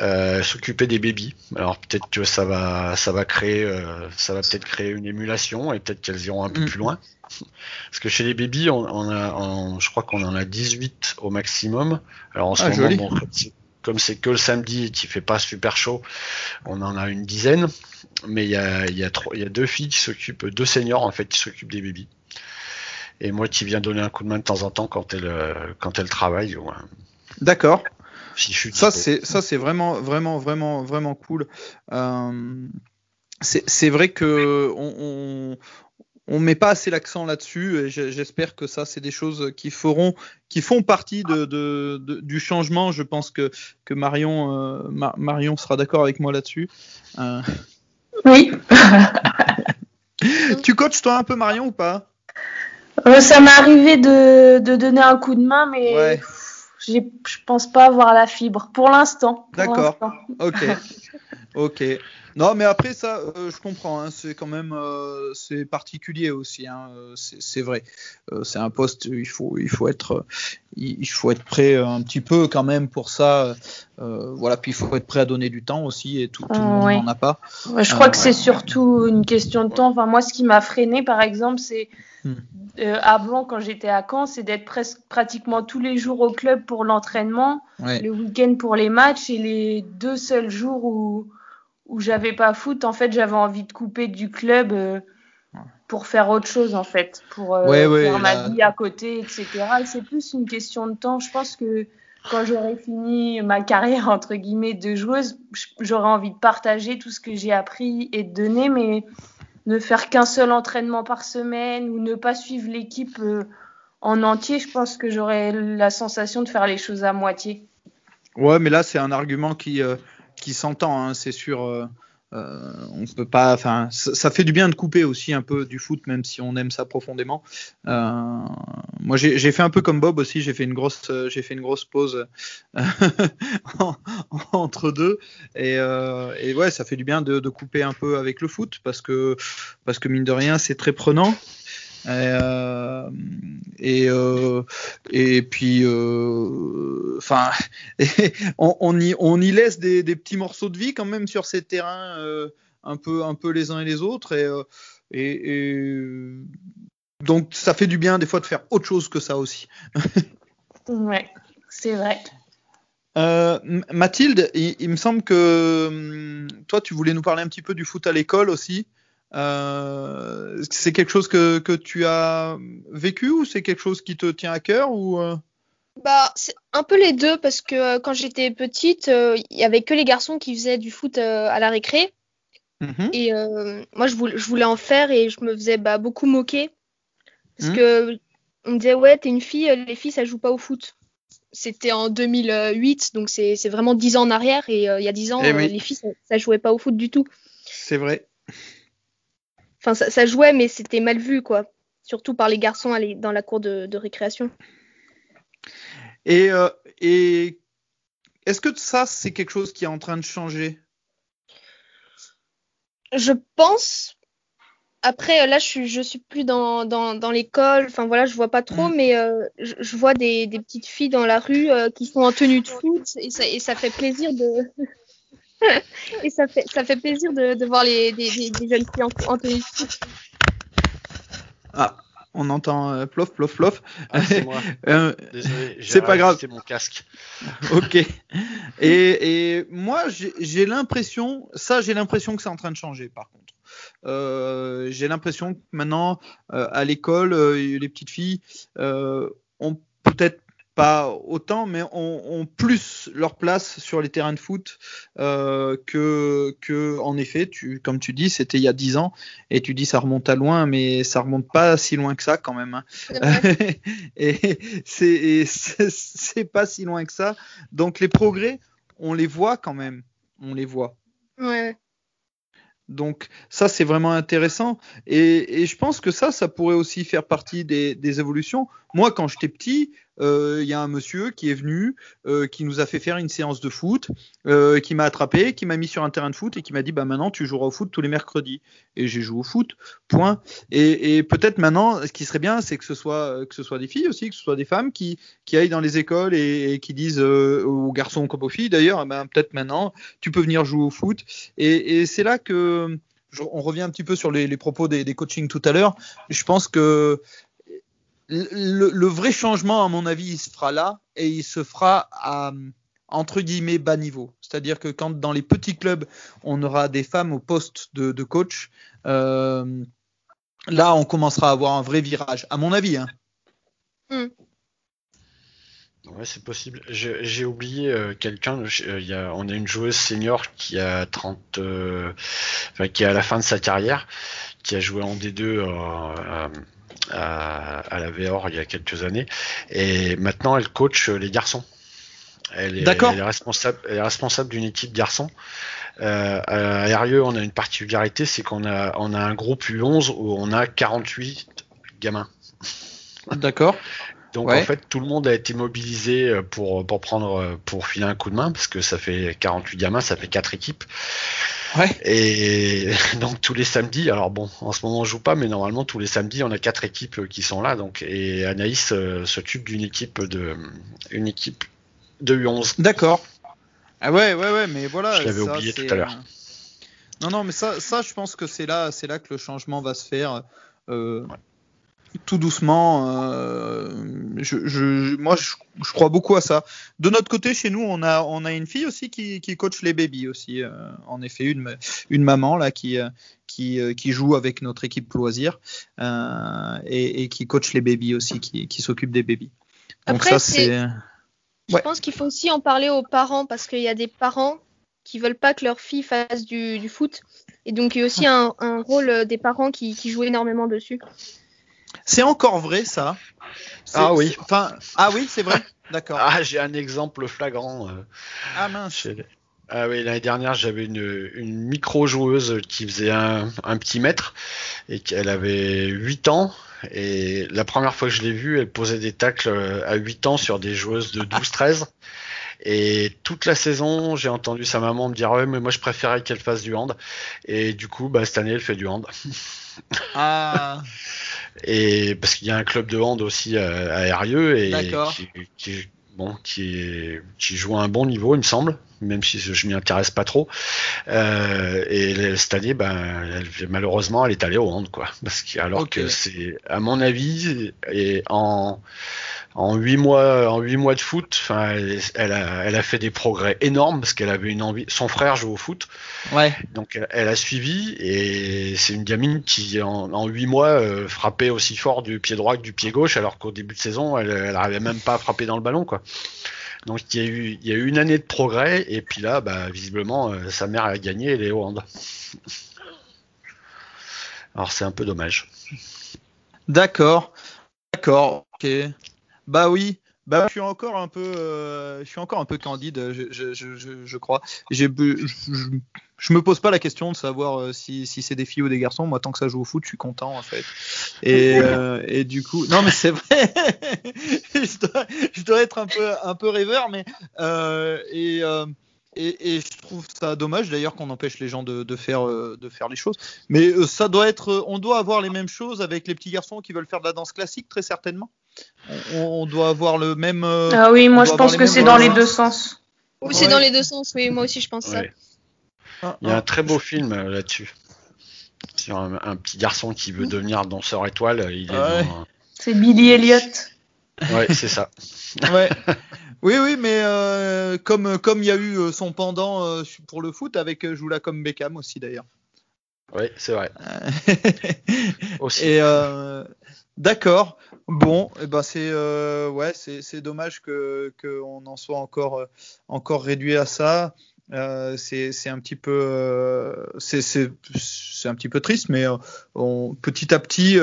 euh, s'occuper des bébés. Alors peut-être que ça va, ça va créer, euh, ça va peut-être créer une émulation et peut-être qu'elles iront un peu mm. plus loin. Parce que chez les bébés, on, a, je crois qu'on en a 18 au maximum. Alors en ce ah, moment, comme c'est que le samedi et qu'il fait pas super chaud, on en a une dizaine. Mais il y a, il y a, il y a deux filles qui s'occupent, deux seniors en fait, qui s'occupent des bébés. Et moi qui viens donner un coup de main de temps en temps quand elles, quand elles travaillent. D'accord. Ça c'est ça c'est vraiment vraiment vraiment vraiment cool. Euh, c'est vrai que on, on met pas assez l'accent là-dessus et j'espère que ça c'est des choses qui feront qui font partie de, du changement je pense que que Marion euh, Marion sera d'accord avec moi là-dessus euh. oui tu coaches toi un peu Marion ou pas? Euh, ça m'est arrivé de, donner un coup de main mais ouais. Je pense pas avoir la fibre pour l'instant d'accord. ok. Ok non, mais après ça, euh, je comprends. Hein, c'est quand même euh, c'est particulier aussi. Hein, euh, c'est vrai. c'est un poste. Il faut il faut être il faut être prêt un petit peu quand même pour ça. voilà. Puis il faut être prêt à donner du temps aussi et tout, le monde n'en a pas. je crois que c'est surtout une question de temps. Enfin moi, ce qui m'a freiné, par exemple, c'est hmm. avant quand j'étais à Caen, c'est d'être presque pratiquement tous les jours au club pour l'entraînement, le week-end pour les matchs et les deux seuls jours où où j'avais pas foot, en fait, j'avais envie de couper du club euh, pour faire autre chose, en fait, pour euh, faire ma vie à côté, etc. c'est plus une question de temps. Je pense que quand j'aurai fini ma carrière, entre guillemets, de joueuse, j'aurai envie de partager tout ce que j'ai appris et de donner, mais ne faire qu'un seul entraînement par semaine ou ne pas suivre l'équipe euh, en entier, je pense que j'aurais la sensation de faire les choses à moitié. Ouais, mais là, c'est un argument qui qui s'entend, hein, c'est sûr. Euh, euh, on peut pas, enfin, ça, fait du bien de couper aussi un peu du foot, même si on aime ça profondément. Euh, moi, j'ai fait un peu comme Bob aussi. J'ai fait une grosse, j'ai fait une grosse pause entre deux, et, et, ouais, ça fait du bien de, de, couper un peu avec le foot parce que parce que mine de rien, c'est très prenant. Euh, et, euh, et puis, euh, enfin, on, on, y, on y laisse des, des, petits morceaux de vie quand même sur ces terrains un peu, un peu les uns et les autres. Et et, et, donc ça fait du bien des fois de faire autre chose que ça aussi. ouais, c'est vrai. Euh, Mathilde, il, il, me semble que hum, toi, tu voulais nous parler un petit peu du foot à l'école aussi. Euh, c'est quelque chose que, que, tu as vécu ou c'est quelque chose qui te tient à cœur ou euh? Bah, c'est un peu les deux parce que euh, quand j'étais petite, euh, il y avait que les garçons qui faisaient du foot euh, à la récré. Mhm. Et moi, je voulais, je voulais en faire et je me faisais bah, beaucoup moquer parce Mhm. que on me disait ouais, t'es une fille, les filles ça joue pas au foot. C'était en 2008, donc c'est c'est vraiment 10 ans en arrière et euh, il y a 10 ans, Eh euh, oui. les filles ça, ça jouait pas au foot du tout. C'est vrai. Enfin, ça, ça jouait, mais c'était mal vu quoi. Surtout par les garçons les- dans la cour de, de récréation. Et, euh, et est-ce que ça, c'est quelque chose qui est en train de changer? Je pense. Après, là, je suis, je suis plus dans, dans, dans l'école. Enfin, voilà, je vois pas trop, Mm. mais euh, je, je vois des, des petites filles dans la rue euh, qui sont en tenue de foot et ça, et ça fait plaisir de. et ça fait, ça fait plaisir de, de voir les, des, des, des jeunes filles en, en tenue de foot. Ah, on entend euh, plof, plof, plof. Ah, c'est moi. Euh, Désolé, C'est pas grave. rajusté mon casque. ok. Et, et moi, j'ai j'ai l'impression, ça, j'ai l'impression que c'est en train de changer, par contre. Euh, j'ai l'impression que maintenant, euh, à l'école, euh, les petites filles euh, ont peut-être pas autant, mais ont, ont plus leur place sur les terrains de foot euh, que, que, en effet, tu, comme tu dis, c'était il y a 10 ans, et tu dis ça remonte à loin, mais ça remonte pas si loin que ça quand même. hein. Et c'est pas si loin que ça. Donc les progrès, on les voit quand même. On les voit. Ouais. Donc ça, c'est vraiment intéressant. Et, et je pense que ça, ça pourrait aussi faire partie des, des évolutions. Moi, quand j'étais petit, euh, il y a un monsieur qui est venu, euh, qui nous a fait faire une séance de foot, euh, qui m'a attrapé, qui m'a mis sur un terrain de foot et qui m'a dit, bah maintenant, tu joueras au foot tous les mercredis. Et j'ai joué au foot, point. Et, peut-être maintenant, ce qui serait bien, c'est que ce soit que ce soit des filles aussi, que ce soit des femmes qui, aillent dans les écoles et, qui disent euh, aux garçons comme aux filles d'ailleurs, ben, peut-être maintenant, tu peux venir jouer au foot. Et, c'est là que on revient un petit peu sur les, propos des coachings tout à l'heure. Je pense que le, vrai changement, à mon avis, il se fera là et il se fera à entre guillemets bas niveau. C'est-à-dire que quand dans les petits clubs, on aura des femmes au poste de, coach, euh, là, on commencera à avoir un vrai virage, à mon avis. Hein. Ouais, c'est possible. J'ai oublié euh, quelqu'un. euh, on a une joueuse senior qui a 30, euh, enfin, qui est à la fin de sa carrière, qui a joué en D2 euh, à, la VOR il y a quelques années, et maintenant elle coach les garçons. Elle est, D'accord. elle est responsable, elle est responsable d'une équipe garçons. Euh, à RIE, on a une particularité, c'est qu'on a, on a un groupe U11 où on a 48 gamins. D'accord. Donc Ouais. en fait, tout le monde a été mobilisé euh, pour, pour prendre euh, pour filer un coup de main parce que ça fait 48 gamins, ça fait quatre équipes. Ouais. Et donc tous les samedis, alors bon, en ce moment on joue pas, mais normalement tous les samedis on a quatre équipes euh, qui sont là. Donc et Anaïs euh, s'occupe d'une équipe de une équipe de U11. D'accord. Ah ouais, ouais, ouais, mais voilà. Je l'avais oublié tout à l'heure. Non, non, mais ça, ça, je pense que c'est là, c'est là que le changement va se faire. euh, Tout doucement. euh, je, je- moi, je, je crois beaucoup à ça. De notre côté, chez nous, on a, on a une fille aussi qui, qui coach les babies aussi. euh, en effet, une, une maman là qui, euh, qui, qui joue avec notre équipe loisir euh, et, et qui coach les babies aussi, qui, qui s'occupe des. Donc Après, ça, c'est-. Je Ouais. pense qu'il faut aussi en parler aux parents parce qu'il y a des parents qui veulent pas que leur fille fasse du, du foot. Et donc, il y a aussi un, un rôle des parents qui, qui jouent énormément dessus. C'est encore vrai ça? Ah oui. Enfin, ah oui, c'est vrai. D'accord. Ah, j'ai un exemple flagrant. euh, Ah mince. chez- Ah oui, l'année dernière, j'avais une, une micro-joueuse qui faisait un, un petit mètre et qu'elle avait 8 ans. Et la première fois que je l'ai vue, elle posait des tacles euh, à 8 ans sur des joueuses de 12-13. Et toute la saison, j'ai entendu sa maman me dire Ouais, mais moi je préférais qu'elle fasse du hand. Et du coup, bah, cette année, elle fait du hand. Ah, Et parce qu'il y a un club de hand aussi à, à Erieux et qui, qui, bon, qui, qui joue à un bon niveau, il me semble. Même si je m'y intéresse pas trop. Euh, et cette année, ben, elle- malheureusement, elle est allée au hand, quoi. Parce que, alors que c'est, à mon avis, et en en huit mois, en huit mois de foot, elle, elle a, elle a fait des progrès énormes parce qu'elle avait une envie. Son frère joue au foot, Ouais. donc elle, elle a suivi et c'est une gamine qui en, 8 mois euh, frappait aussi fort du pied droit que du pied gauche alors qu'au début de saison elle, elle arrivait même pas à frapper dans le ballon quoi. Donc il y a eu, une année de progrès et puis là bah, visiblement euh, sa mère a gagné et au hand. Alors c'est un peu dommage. D'accord. D'accord. Ok. Bah oui. Bah je suis encore un peu, euh, je suis encore un peu candide, je, je, je, je- je crois. Je, je, me pose pas la question de savoir euh, si, si c'est des filles ou des garçons. Moi, tant que ça joue au foot, je suis content en fait. Et, euh, et du coup, non mais c'est vrai. je, dois, je dois être un peu, un peu rêveur, mais euh, et, et, et je trouve ça dommage d'ailleurs qu'on empêche les gens de, de faire, de faire les choses. Mais ça doit être, on doit avoir les mêmes choses avec les petits garçons qui veulent faire de la danse classique, très certainement. On, on doit avoir le même. euh, Ah oui, moi je pense que c'est dans les deux sens. Oui, c'est Ouais. dans les deux sens, oui, moi aussi je pense ça. Ouais. Il y a un très beau film euh, là-dessus. Sur un, un petit garçon qui veut devenir danseur étoile. Il est Ouais. dans- C'est Billy Elliot. Ouais, c'est ça. Ouais. Oui, oui, mais euh, comme comme il y a eu euh, son pendant euh, pour le foot avec euh, Joula comme Beckham aussi d'ailleurs. Ouais, c'est vrai. Aussi. Et euh, d'accord. Bon, et ben c'est euh, ouais, c'est dommage que qu'on en soit encore euh, encore réduit à ça. Euh, c'est un petit peu triste, mais petit à petit.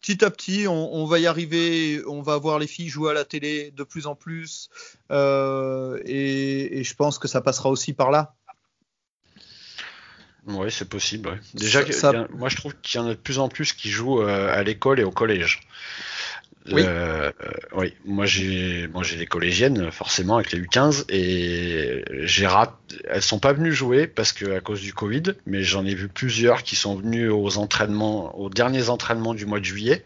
Petit à petit, on, va y arriver. On va voir les filles jouer à la télé de plus en plus, et je pense que ça passera aussi par là. Oui, c'est possible. ouais. Déjà, Ça- ça- a- moi je trouve qu'il y en a de plus en plus qui jouent euh, à l'école et au collège. Oui. Euh, euh, oui. Moi j'ai, moi j'ai des collégiennes forcément avec les U15 et j'ai raté. Elles sont pas venues jouer parce que à cause du Covid, mais j'en ai vu plusieurs qui sont venues aux entraînements, aux derniers entraînements du mois de juillet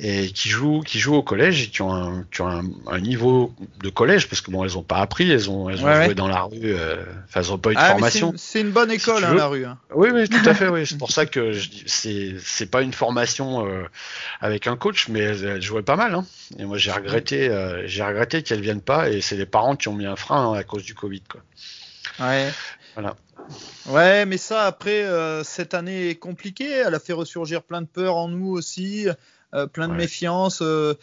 et qui jouent, qui jouent au collège et qui ont un, qui ont un, un niveau de collège parce que bon, elles ont pas appris, elles ont, elles ont Ouais, joué ouais. dans la rue, enfin, elles ont pas eu de Ah, c'est formation. une- c'est une, bonne école, hein, la rue. hein. Oui, oui, tout à fait, oui. C'est pour ça que c'est, c'est pas une formation euh, avec un coach, mais elle, elle jouait pas mal. Hein. Et moi, j'ai regretté, euh, j'ai regretté qu'elle vienne pas, et c'est les parents qui ont mis un frein à cause du Covid, quoi. Ouais. Voilà. Ouais, mais ça, après, euh, cette année est compliquée. Elle a fait ressurgir plein de peurs en nous aussi, plein de Ouais. méfiance. euh,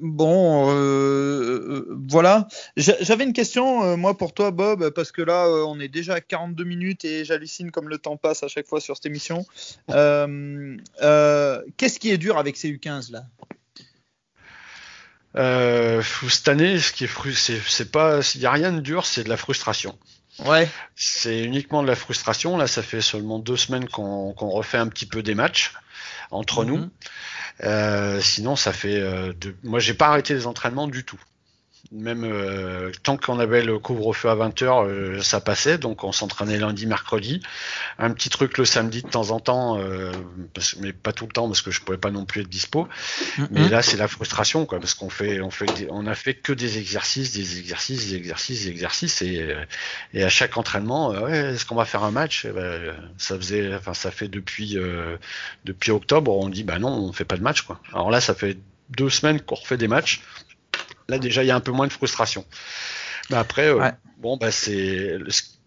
bon, euh, euh, voilà. J'a- J'avais une question, euh, moi, pour toi, Bob, parce que là, euh, on est déjà à 42 minutes et j'hallucine comme le temps passe à chaque fois sur cette émission. Euh, euh, Qu'est-ce qui est dur avec ces U15 là? Euh, cette année, ce qui est c'est, pas, il y a rien de dur, c'est de la frustration. Ouais. C'est uniquement de la frustration. Là, ça fait seulement deux semaines qu'on, refait un petit peu des matchs entre nous. Mhm. Euh, sinon, ça fait. Euh, de... Moi, j'ai pas arrêté les entraînements du tout. Même euh, tant qu'on avait le couvre-feu à 20h, euh, ça passait. Donc, on s'entraînait lundi, mercredi. Un petit truc le samedi de temps en temps, euh, parce... mais pas tout le temps parce que je pouvais pas non plus être dispo. Mais Mhm. là, c'est la frustration, quoi, parce qu'on fait, on fait, des- on a fait que des exercices, des exercices, des exercices, des exercices, et, euh, et à chaque entraînement, euh, ouais, est-ce qu'on va faire un match? Eh ben, Ça faisait, enfin, ça fait depuis, euh, depuis octobre, on dit, bah non, on fait pas de match, quoi. Alors là, ça fait deux semaines qu'on refait des matchs. Là, déjà, il y a un peu moins de frustration. Mais après, euh, Ouais. bon, bah c'est,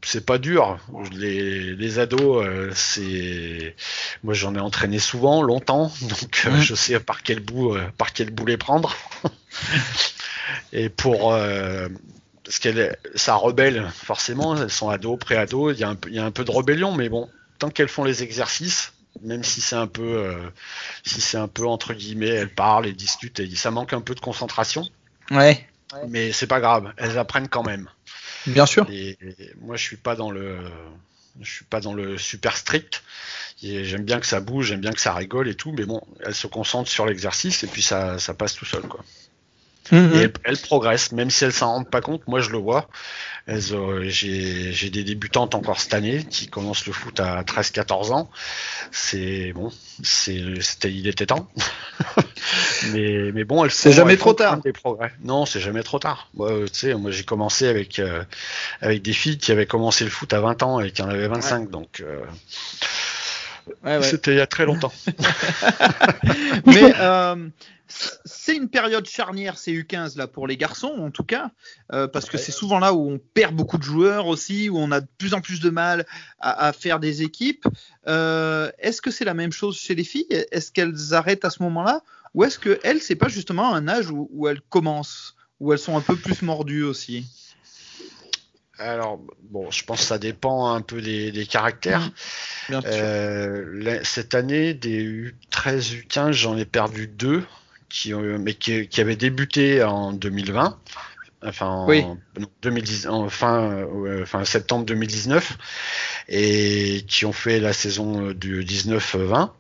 c'est pas dur. Les, les ados, euh, c'est, moi, j'en ai entraîné souvent, longtemps, donc euh, je sais par quel bout, euh, par quel bout les prendre. Et pour, parce qu'elle, ça rebelle forcément. Elles sont ados, pré-ados. Il y a un il y a un peu de rébellion, mais bon, tant qu'elles font les exercices, même si c'est un peu, si c'est un peu entre guillemets, elles parlent, elles discutent, et ça manque un peu de concentration, Ouais. mais c'est pas grave. Elles apprennent quand même. Bien sûr. Et, et moi, je suis pas dans le, je suis pas dans le super strict. J'aime bien que ça bouge, j'aime bien que ça rigole et tout, mais bon, elles se concentrent sur l'exercice et puis ça, ça passe tout seul, quoi. Mhm. Et elles, elles progressent, même si elles s'en rendent pas compte. Moi, je le vois. Elles, euh, J'ai j'ai des débutantes encore cette année qui commencent le foot à 13-14 ans. C'est bon, c'est c'était il était temps. mais mais bon, elles C'est font- jamais elles trop tard. Des progrès. Non, c'est jamais trop tard. Moi, euh, tu sais, moi j'ai commencé avec euh, avec des filles qui avaient commencé le foot à 20 ans et qui en avaient 25, donc euh, Ouais, ouais. c'était il y a très longtemps. Mais euh, c'est une période charnière, ces U15 là pour les garçons en tout cas, euh, parce que c'est souvent là où on perd beaucoup de joueurs aussi, où on a de plus en plus de mal à, à faire des équipes. Euh, est-ce que c'est la même chose chez les filles? Est-ce qu'elles arrêtent à ce moment-là, ou est-ce que elles c'est pas justement un âge où, où elles commencent, où elles sont un peu plus mordues aussi? Alors bon, je pense que ça dépend un peu des, des caractères. Bien sûr. Euh, la- cette année, des U13, U15, j'en ai perdu deux, qui ont, mais qui, qui avaient débuté en 2020, enfin en, Oui. non, 2010, en fin, euh, fin septembre 2019, et qui ont fait la saison euh, du 19-20,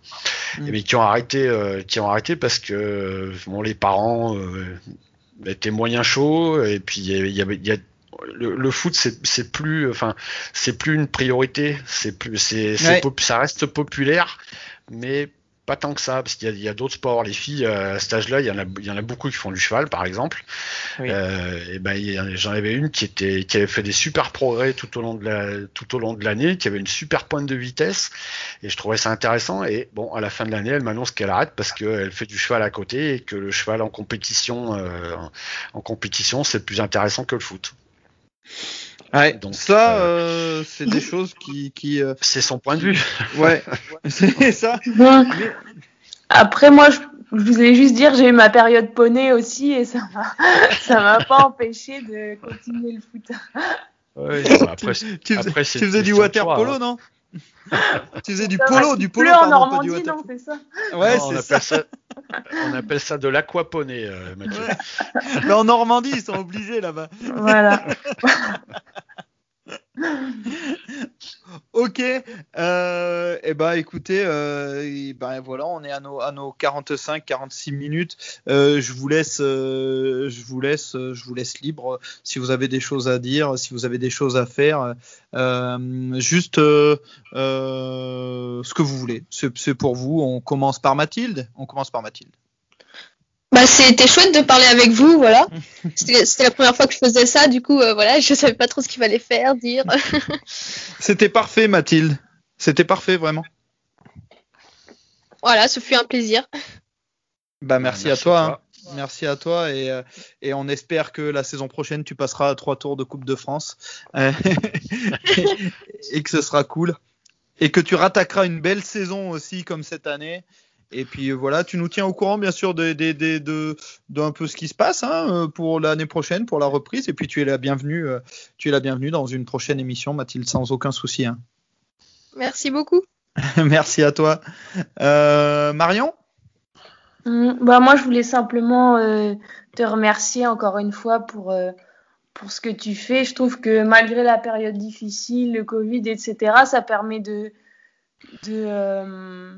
Mm. mais qui ont arrêté, euh, qui ont arrêté parce que bon, les parents étaient moyens chauds, et puis il y avait- y a le, le foot c'est plus enfin c'est plus une priorité. C'est plus c'est Ouais. ça reste populaire mais pas tant que ça parce qu'il y a, d'autres sports. Les filles euh, à cet âge-là il y en a il y en a beaucoup qui font du cheval par exemple. Oui. Euh, et ben j'en avais une qui était qui avait fait des super progrès tout au long de la tout au long de l'année qui avait une super pointe de vitesse et je trouvais ça intéressant. Et bon à la fin de l'année elle m'annonce qu'elle arrête parce qu'elle fait du cheval à côté et que le cheval en compétition euh, en compétition c'est plus intéressant que le foot Ouais, donc, ça, euh, euh, c'est des choses qui, qui euh, c'est son point de vue ouais, c'est ça. Bon. Après, moi, je, je voulais juste dire, j'ai eu ma période poney aussi et ça m'a, ça m'a pas empêché de continuer le foot. Ouais, après, Tu faisais, après, c'est tu faisais du water polo, hein. non? Tu faisais du polo, du polo, en pardon, pas du Normandie, non, c'est ça Ouais, Non, on, c'est ça. appelle ça. on appelle ça de l'aquaponie, euh, Mathieu. Ouais. Mais en Normandie, ils sont obligés là-bas. Voilà. Ok. Euh, et ben, écoutez, euh, et ben voilà, on est à nos, à nos 45, 46 minutes. Euh, je vous laisse, euh, je vous laisse, je vous laisse libre. Si vous avez des choses à dire, si vous avez des choses à faire, juste ce que vous voulez. C'est pour vous. On commence par Mathilde. On commence par Mathilde. Bah, c'était chouette de parler avec vous, voilà. C'était c'était la première fois que je faisais ça, du coup, euh, voilà, je savais pas trop ce qu'il fallait faire, dire. C'était parfait, Mathilde. C'était parfait, vraiment. voilà, ce fut un plaisir. Bah, merci, Merci à toi. hein. Merci à toi et, euh, et on espère que la saison prochaine tu passeras à trois tours de Coupe de France Euh, et que ce sera cool et que tu rattaqueras une belle saison aussi comme cette année. Et puis euh, voilà, tu nous tiens au courant bien sûr de, de, de, de, de un peu ce qui se passe hein, euh, pour l'année prochaine, pour la reprise. Et puis tu es la bienvenue, euh, tu es la bienvenue dans une prochaine émission, Mathilde, sans aucun souci. hein. Merci beaucoup. Merci à toi, Euh, Marion? Hum, Bah, moi, je voulais simplement euh, te remercier encore une fois pour, euh, pour ce que tu fais. Je trouve que malgré la période difficile, le Covid, etc., ça permet de. de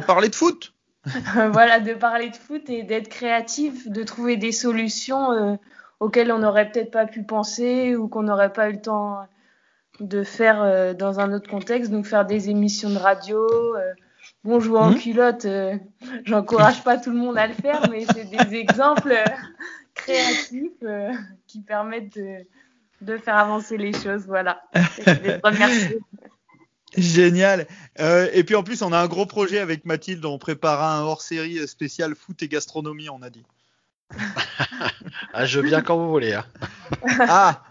De parler de foot. voilà, de parler de foot et d'être créatif, de trouver des solutions euh, auxquelles on n'aurait peut-être pas pu penser ou qu'on n'aurait pas eu le temps de faire euh, dans un autre contexte, donc faire des émissions de radio. euh, bon, jouer en Mhm. culotte, euh, j'encourage pas tout le monde à le faire, mais c'est des exemples créatifs qui permettent de, de faire avancer les choses. Voilà. Je voulais te remercier. Génial. Euh, et puis en plus, on a un gros projet avec Mathilde. On prépare un hors-série spécial foot et gastronomie, on a dit. Ah, je viens quand vous voulez. Hein. Ah,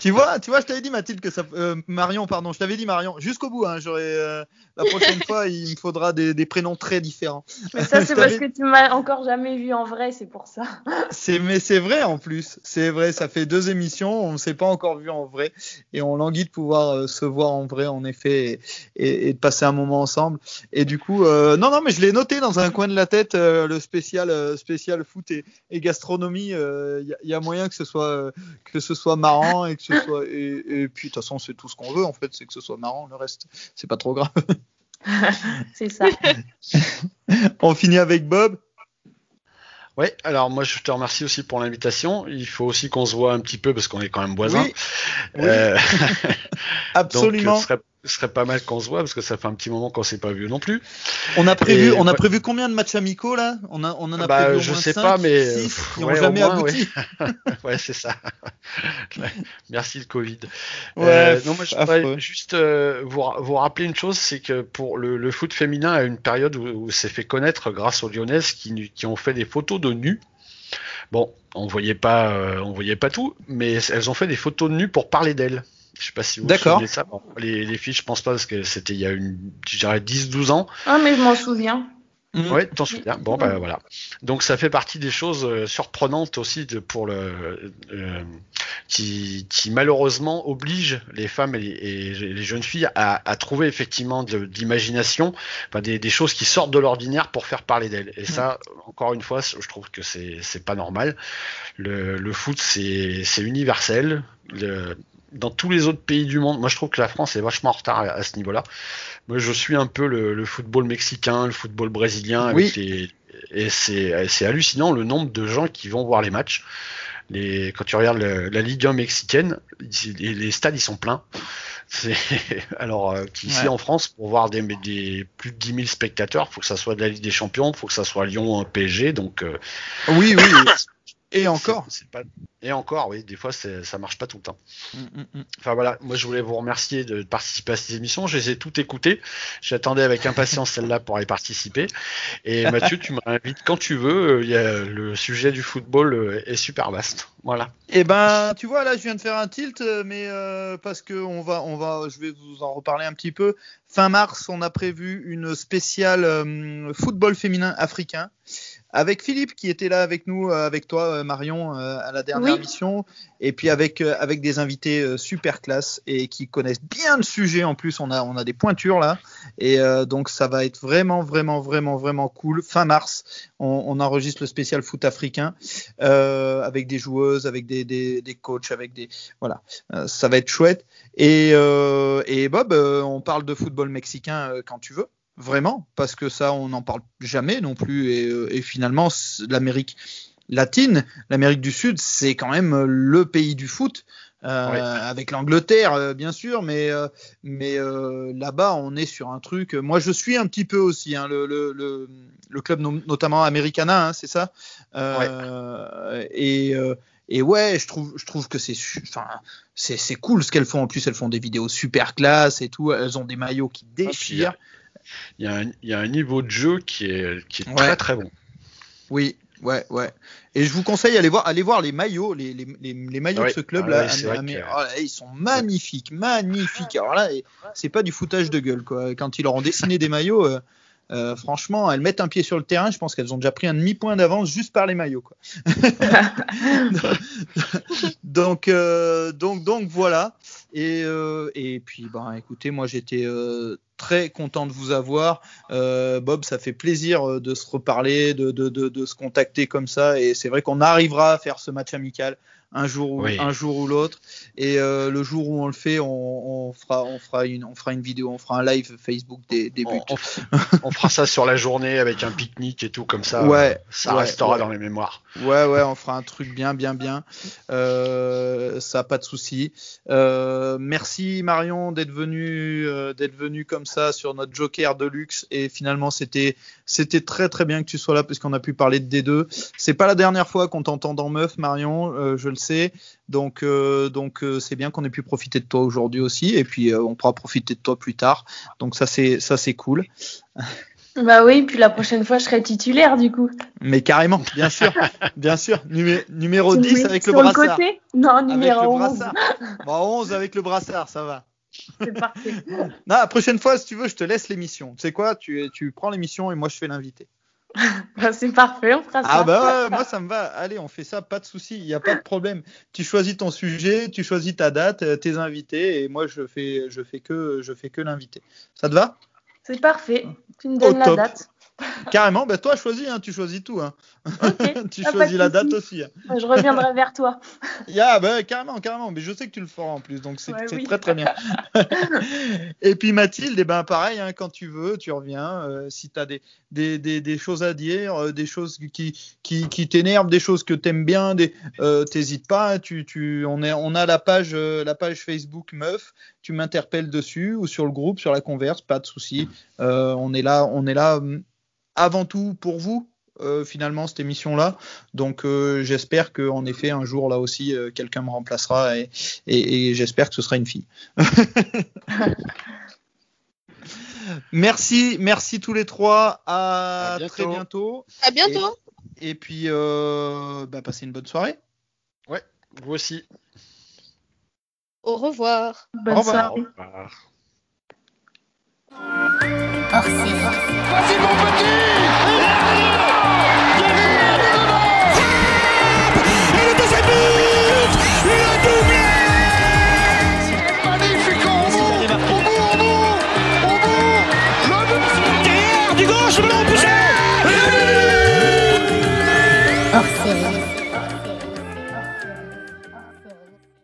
tu vois, tu vois, je t'avais dit Mathilde que ça, euh, Marion, pardon, je t'avais dit Marion. Jusqu'au bout, hein, euh, la prochaine fois, il me faudra des, des prénoms très différents. Mais ça, c'est parce que tu m'as encore jamais vu en vrai, c'est pour ça. C'est, mais c'est vrai en plus, c'est vrai. Ça fait deux émissions, on ne s'est pas encore vu en vrai, et on languit de pouvoir euh, se voir en vrai, en effet, et, et- et de passer un moment ensemble. Et du coup, non, non, mais je l'ai noté dans un coin de la tête, le spécial, spécial foot et, et gastronomie. Il y, a- y a moyen que ce soit, que ce soit marrant et que ce soit, et, et puis de toute façon, c'est tout ce qu'on veut en fait, c'est que ce soit marrant. Le reste, c'est pas trop grave. C'est ça. on finit avec Bob. Ouais, alors moi je te remercie aussi pour l'invitation. Il faut aussi qu'on se voit un petit peu parce qu'on est quand même voisins. Oui, oui. Euh, Absolument. Donc, ce serait, ce serait pas mal qu'on se voit parce que ça fait un petit moment qu'on s'est pas vu non plus. On a prévu, Et- on a ouais. prévu combien de matchs amicaux là? On a, on en a Bah, prévu au je moins sais cinq, pas, mais, six, euh, qui n'ont ouais, au jamais moins, abouti. ouais, c'est ça. Merci le Covid. Ouais, Euh, non, moi je voudrais juste euh, vous, vous rappeler une chose, c'est que pour le, le foot féminin a une période où, où s'est fait connaître grâce aux Lyonnaises qui ont fait des photos de nus. Bon, on voyait pas, euh, on voyait pas tout, mais elles ont fait des photos de nus pour parler d'elles. Je sais pas si vous vous souvenez de ça. Bon, les, les filles, je pense pas parce que c'était il y a une, je dirais 10-12 ans. Ah, mais je m'en souviens. Mhm. Ouais, t'en souviens. Bon, bah voilà. Donc ça fait partie des choses euh, surprenantes aussi de, pour le euh, qui, qui malheureusement obligent les femmes et les, et les jeunes filles à, à trouver effectivement de, de l'imagination, enfin, des, des choses qui sortent de l'ordinaire pour faire parler d'elles. Et ça, encore une fois, je trouve que c'est c'est pas normal. Le, le foot, c'est c'est universel. Le- dans tous les autres pays du monde, moi je trouve que la France est vachement en retard à, à ce niveau-là. Moi je suis un peu le, le football mexicain, le football brésilien, avec les, et c'est hallucinant le nombre de gens qui vont voir les matchs. Les, quand tu regardes le- la Ligue 1 mexicaine, les, les stades ils sont pleins. Alors euh, qu'ici Ouais. en France, pour voir des, des plus de 10 000 spectateurs, faut que ça soit de la Ligue des Champions, faut que ça soit Lyon PSG, donc euh, Oui, oui. Et encore. pas... Et encore, oui, des fois ça marche pas tout le temps. Mm, mm, mm. Enfin voilà, moi je voulais vous remercier de participer à cette émission. Je les ai toutes écoutées. J'attendais avec impatience celle-là pour y participer. Et Mathieu, tu me réinvites quand tu veux. Euh, Il y a, le sujet du football euh, est super vaste. Voilà. Eh ben, tu vois, là, je viens de faire un tilt, euh, mais euh, parce que on va, on va, je vais vous en reparler un petit peu. Fin mars, on a prévu une spéciale euh, football féminin africain avec Philippe qui était là avec nous, euh, avec toi, euh, Marion, euh, à la dernière Oui. mission, et puis avec avec des invités super classe et qui connaissent bien le sujet. En plus, on a on a des pointures là, et euh, donc ça va être vraiment, vraiment, vraiment, vraiment cool. Fin mars, on, on enregistre le spécial foot africain euh, avec des joueuses, avec des, des, des coachs, avec des voilà, Euh, ça va être chouette. Et, et Bob, on parle de football mexicain quand tu veux, vraiment, parce que ça, on n'en parle jamais non plus. Et, euh, et finalement, l'Amérique latine, l'Amérique du Sud, c'est quand même euh, le pays du foot. euh, Ouais. avec l'Angleterre euh, bien sûr mais euh, mais là-bas on est sur un truc moi je suis un petit peu aussi hein, le, le, le, le club no- notamment Americana hein, c'est ça et et ouais, je trouve, je trouve que c'est, enfin, c'est, c'est cool ce qu'elles font. En plus, elles font des vidéos super classe et tout. Elles ont des maillots qui puis, déchirent. Il y, a un, il y a un niveau de jeu qui est, qui est Ouais. très très bon. Oui, ouais, ouais. Et je vous conseille d'aller voir, aller voir les maillots, les, les, les, les maillots de ce club Ah là. ouais, c'est vrai Amé- que- oh là, ils sont magnifiques, magnifiques. Alors là, c'est pas du foutage de gueule quoi. Quand ils leur ont dessiné des maillots. euh, euh, franchement, elles mettent un pied sur le terrain. Je pense qu'elles ont déjà pris un demi-point d'avance juste par les maillots. Quoi. donc, euh, donc, donc voilà. Et, euh, et puis, ben, écoutez, moi j'étais très content de vous avoir. Bob, ça fait plaisir de se reparler, de, de, de, de se contacter comme ça. Et c'est vrai qu'on arrivera à faire ce match amical un jour ou, Oui. un jour ou l'autre. Et euh, le jour où on le fait, on, on, fera, on, fera une, on fera une vidéo, on fera un live Facebook des, des buts. On, fera ça sur la journée avec un pique-nique et tout comme ça. Ouais, ça ouais, restera ouais. dans les mémoires. Ouais, ouais, on fera un truc bien, bien, bien. Euh, ça, pas de souci. Euh, merci Marion d'être venu, euh, d'être venu comme ça sur notre Joker de luxe. Et finalement, c'était, c'était très, très bien que tu sois là puisqu'on a pu parler de D2. C'est pas la dernière fois qu'on t'entend dans Meuf, Marion, euh, je le Donc, euh, donc, euh, c'est bien qu'on ait pu profiter de toi aujourd'hui aussi. Et puis, euh, on pourra profiter de toi plus tard. Donc, ça, c'est, ça, c'est cool. Bah oui, puis la prochaine fois, je serai titulaire du coup. Mais carrément, bien sûr, bien sûr. Numé- numéro 10 Oui, avec le brassard. côté Non, numéro le 11. brassard. Bon, 11 avec le brassard, ça va. C'est parfait. Non, la prochaine fois, si tu veux, je te laisse l'émission. Tu sais quoi tu, tu prends l'émission et moi, je fais l'invité. Bah, c'est parfait, on fera ça. Ah bah ouais, moi, ça me va. Allez, on fait ça, pas de souci, il n'y a pas de problème. Tu choisis ton sujet, tu choisis ta date, euh, tes invités, et moi, je fais, je fais que, je fais que l'invité. Ça te va? C'est parfait. Tu me Au donnes la top. date. Carrément, bah toi choisis, hein, tu choisis tout. Hein. Tu Ah, choisis la date aussi. hein. Je reviendrai vers toi. Yeah, bah, carrément, carrément. Mais je sais que tu le feras en plus, donc c'est Ouais, c'est oui. très très bien. et puis Mathilde, eh ben pareil, hein, quand tu veux, tu reviens. euh, si tu as des, des, des, des choses à dire, euh, des choses qui, qui, qui t'énervent, des choses que tu aimes bien, des, euh, t'hésites pas. hein, Tu, tu, on, est, on a la page, euh, la page Facebook Meuf. Tu m'interpelles dessus ou sur le groupe, sur la converse, pas de souci. Euh, on est là, on est là hum, avant tout pour vous. euh, finalement cette émission là donc euh, j'espère que en effet un jour là aussi euh, quelqu'un me remplacera et, et- et j'espère que ce sera une fille. merci, merci tous les trois. À, À bientôt. très bientôt. À bientôt. Et puis euh, bah, passez une bonne soirée. Vous aussi. Au revoir. Bonne Au revoir. soirée. Au revoir. Vas-y mon petit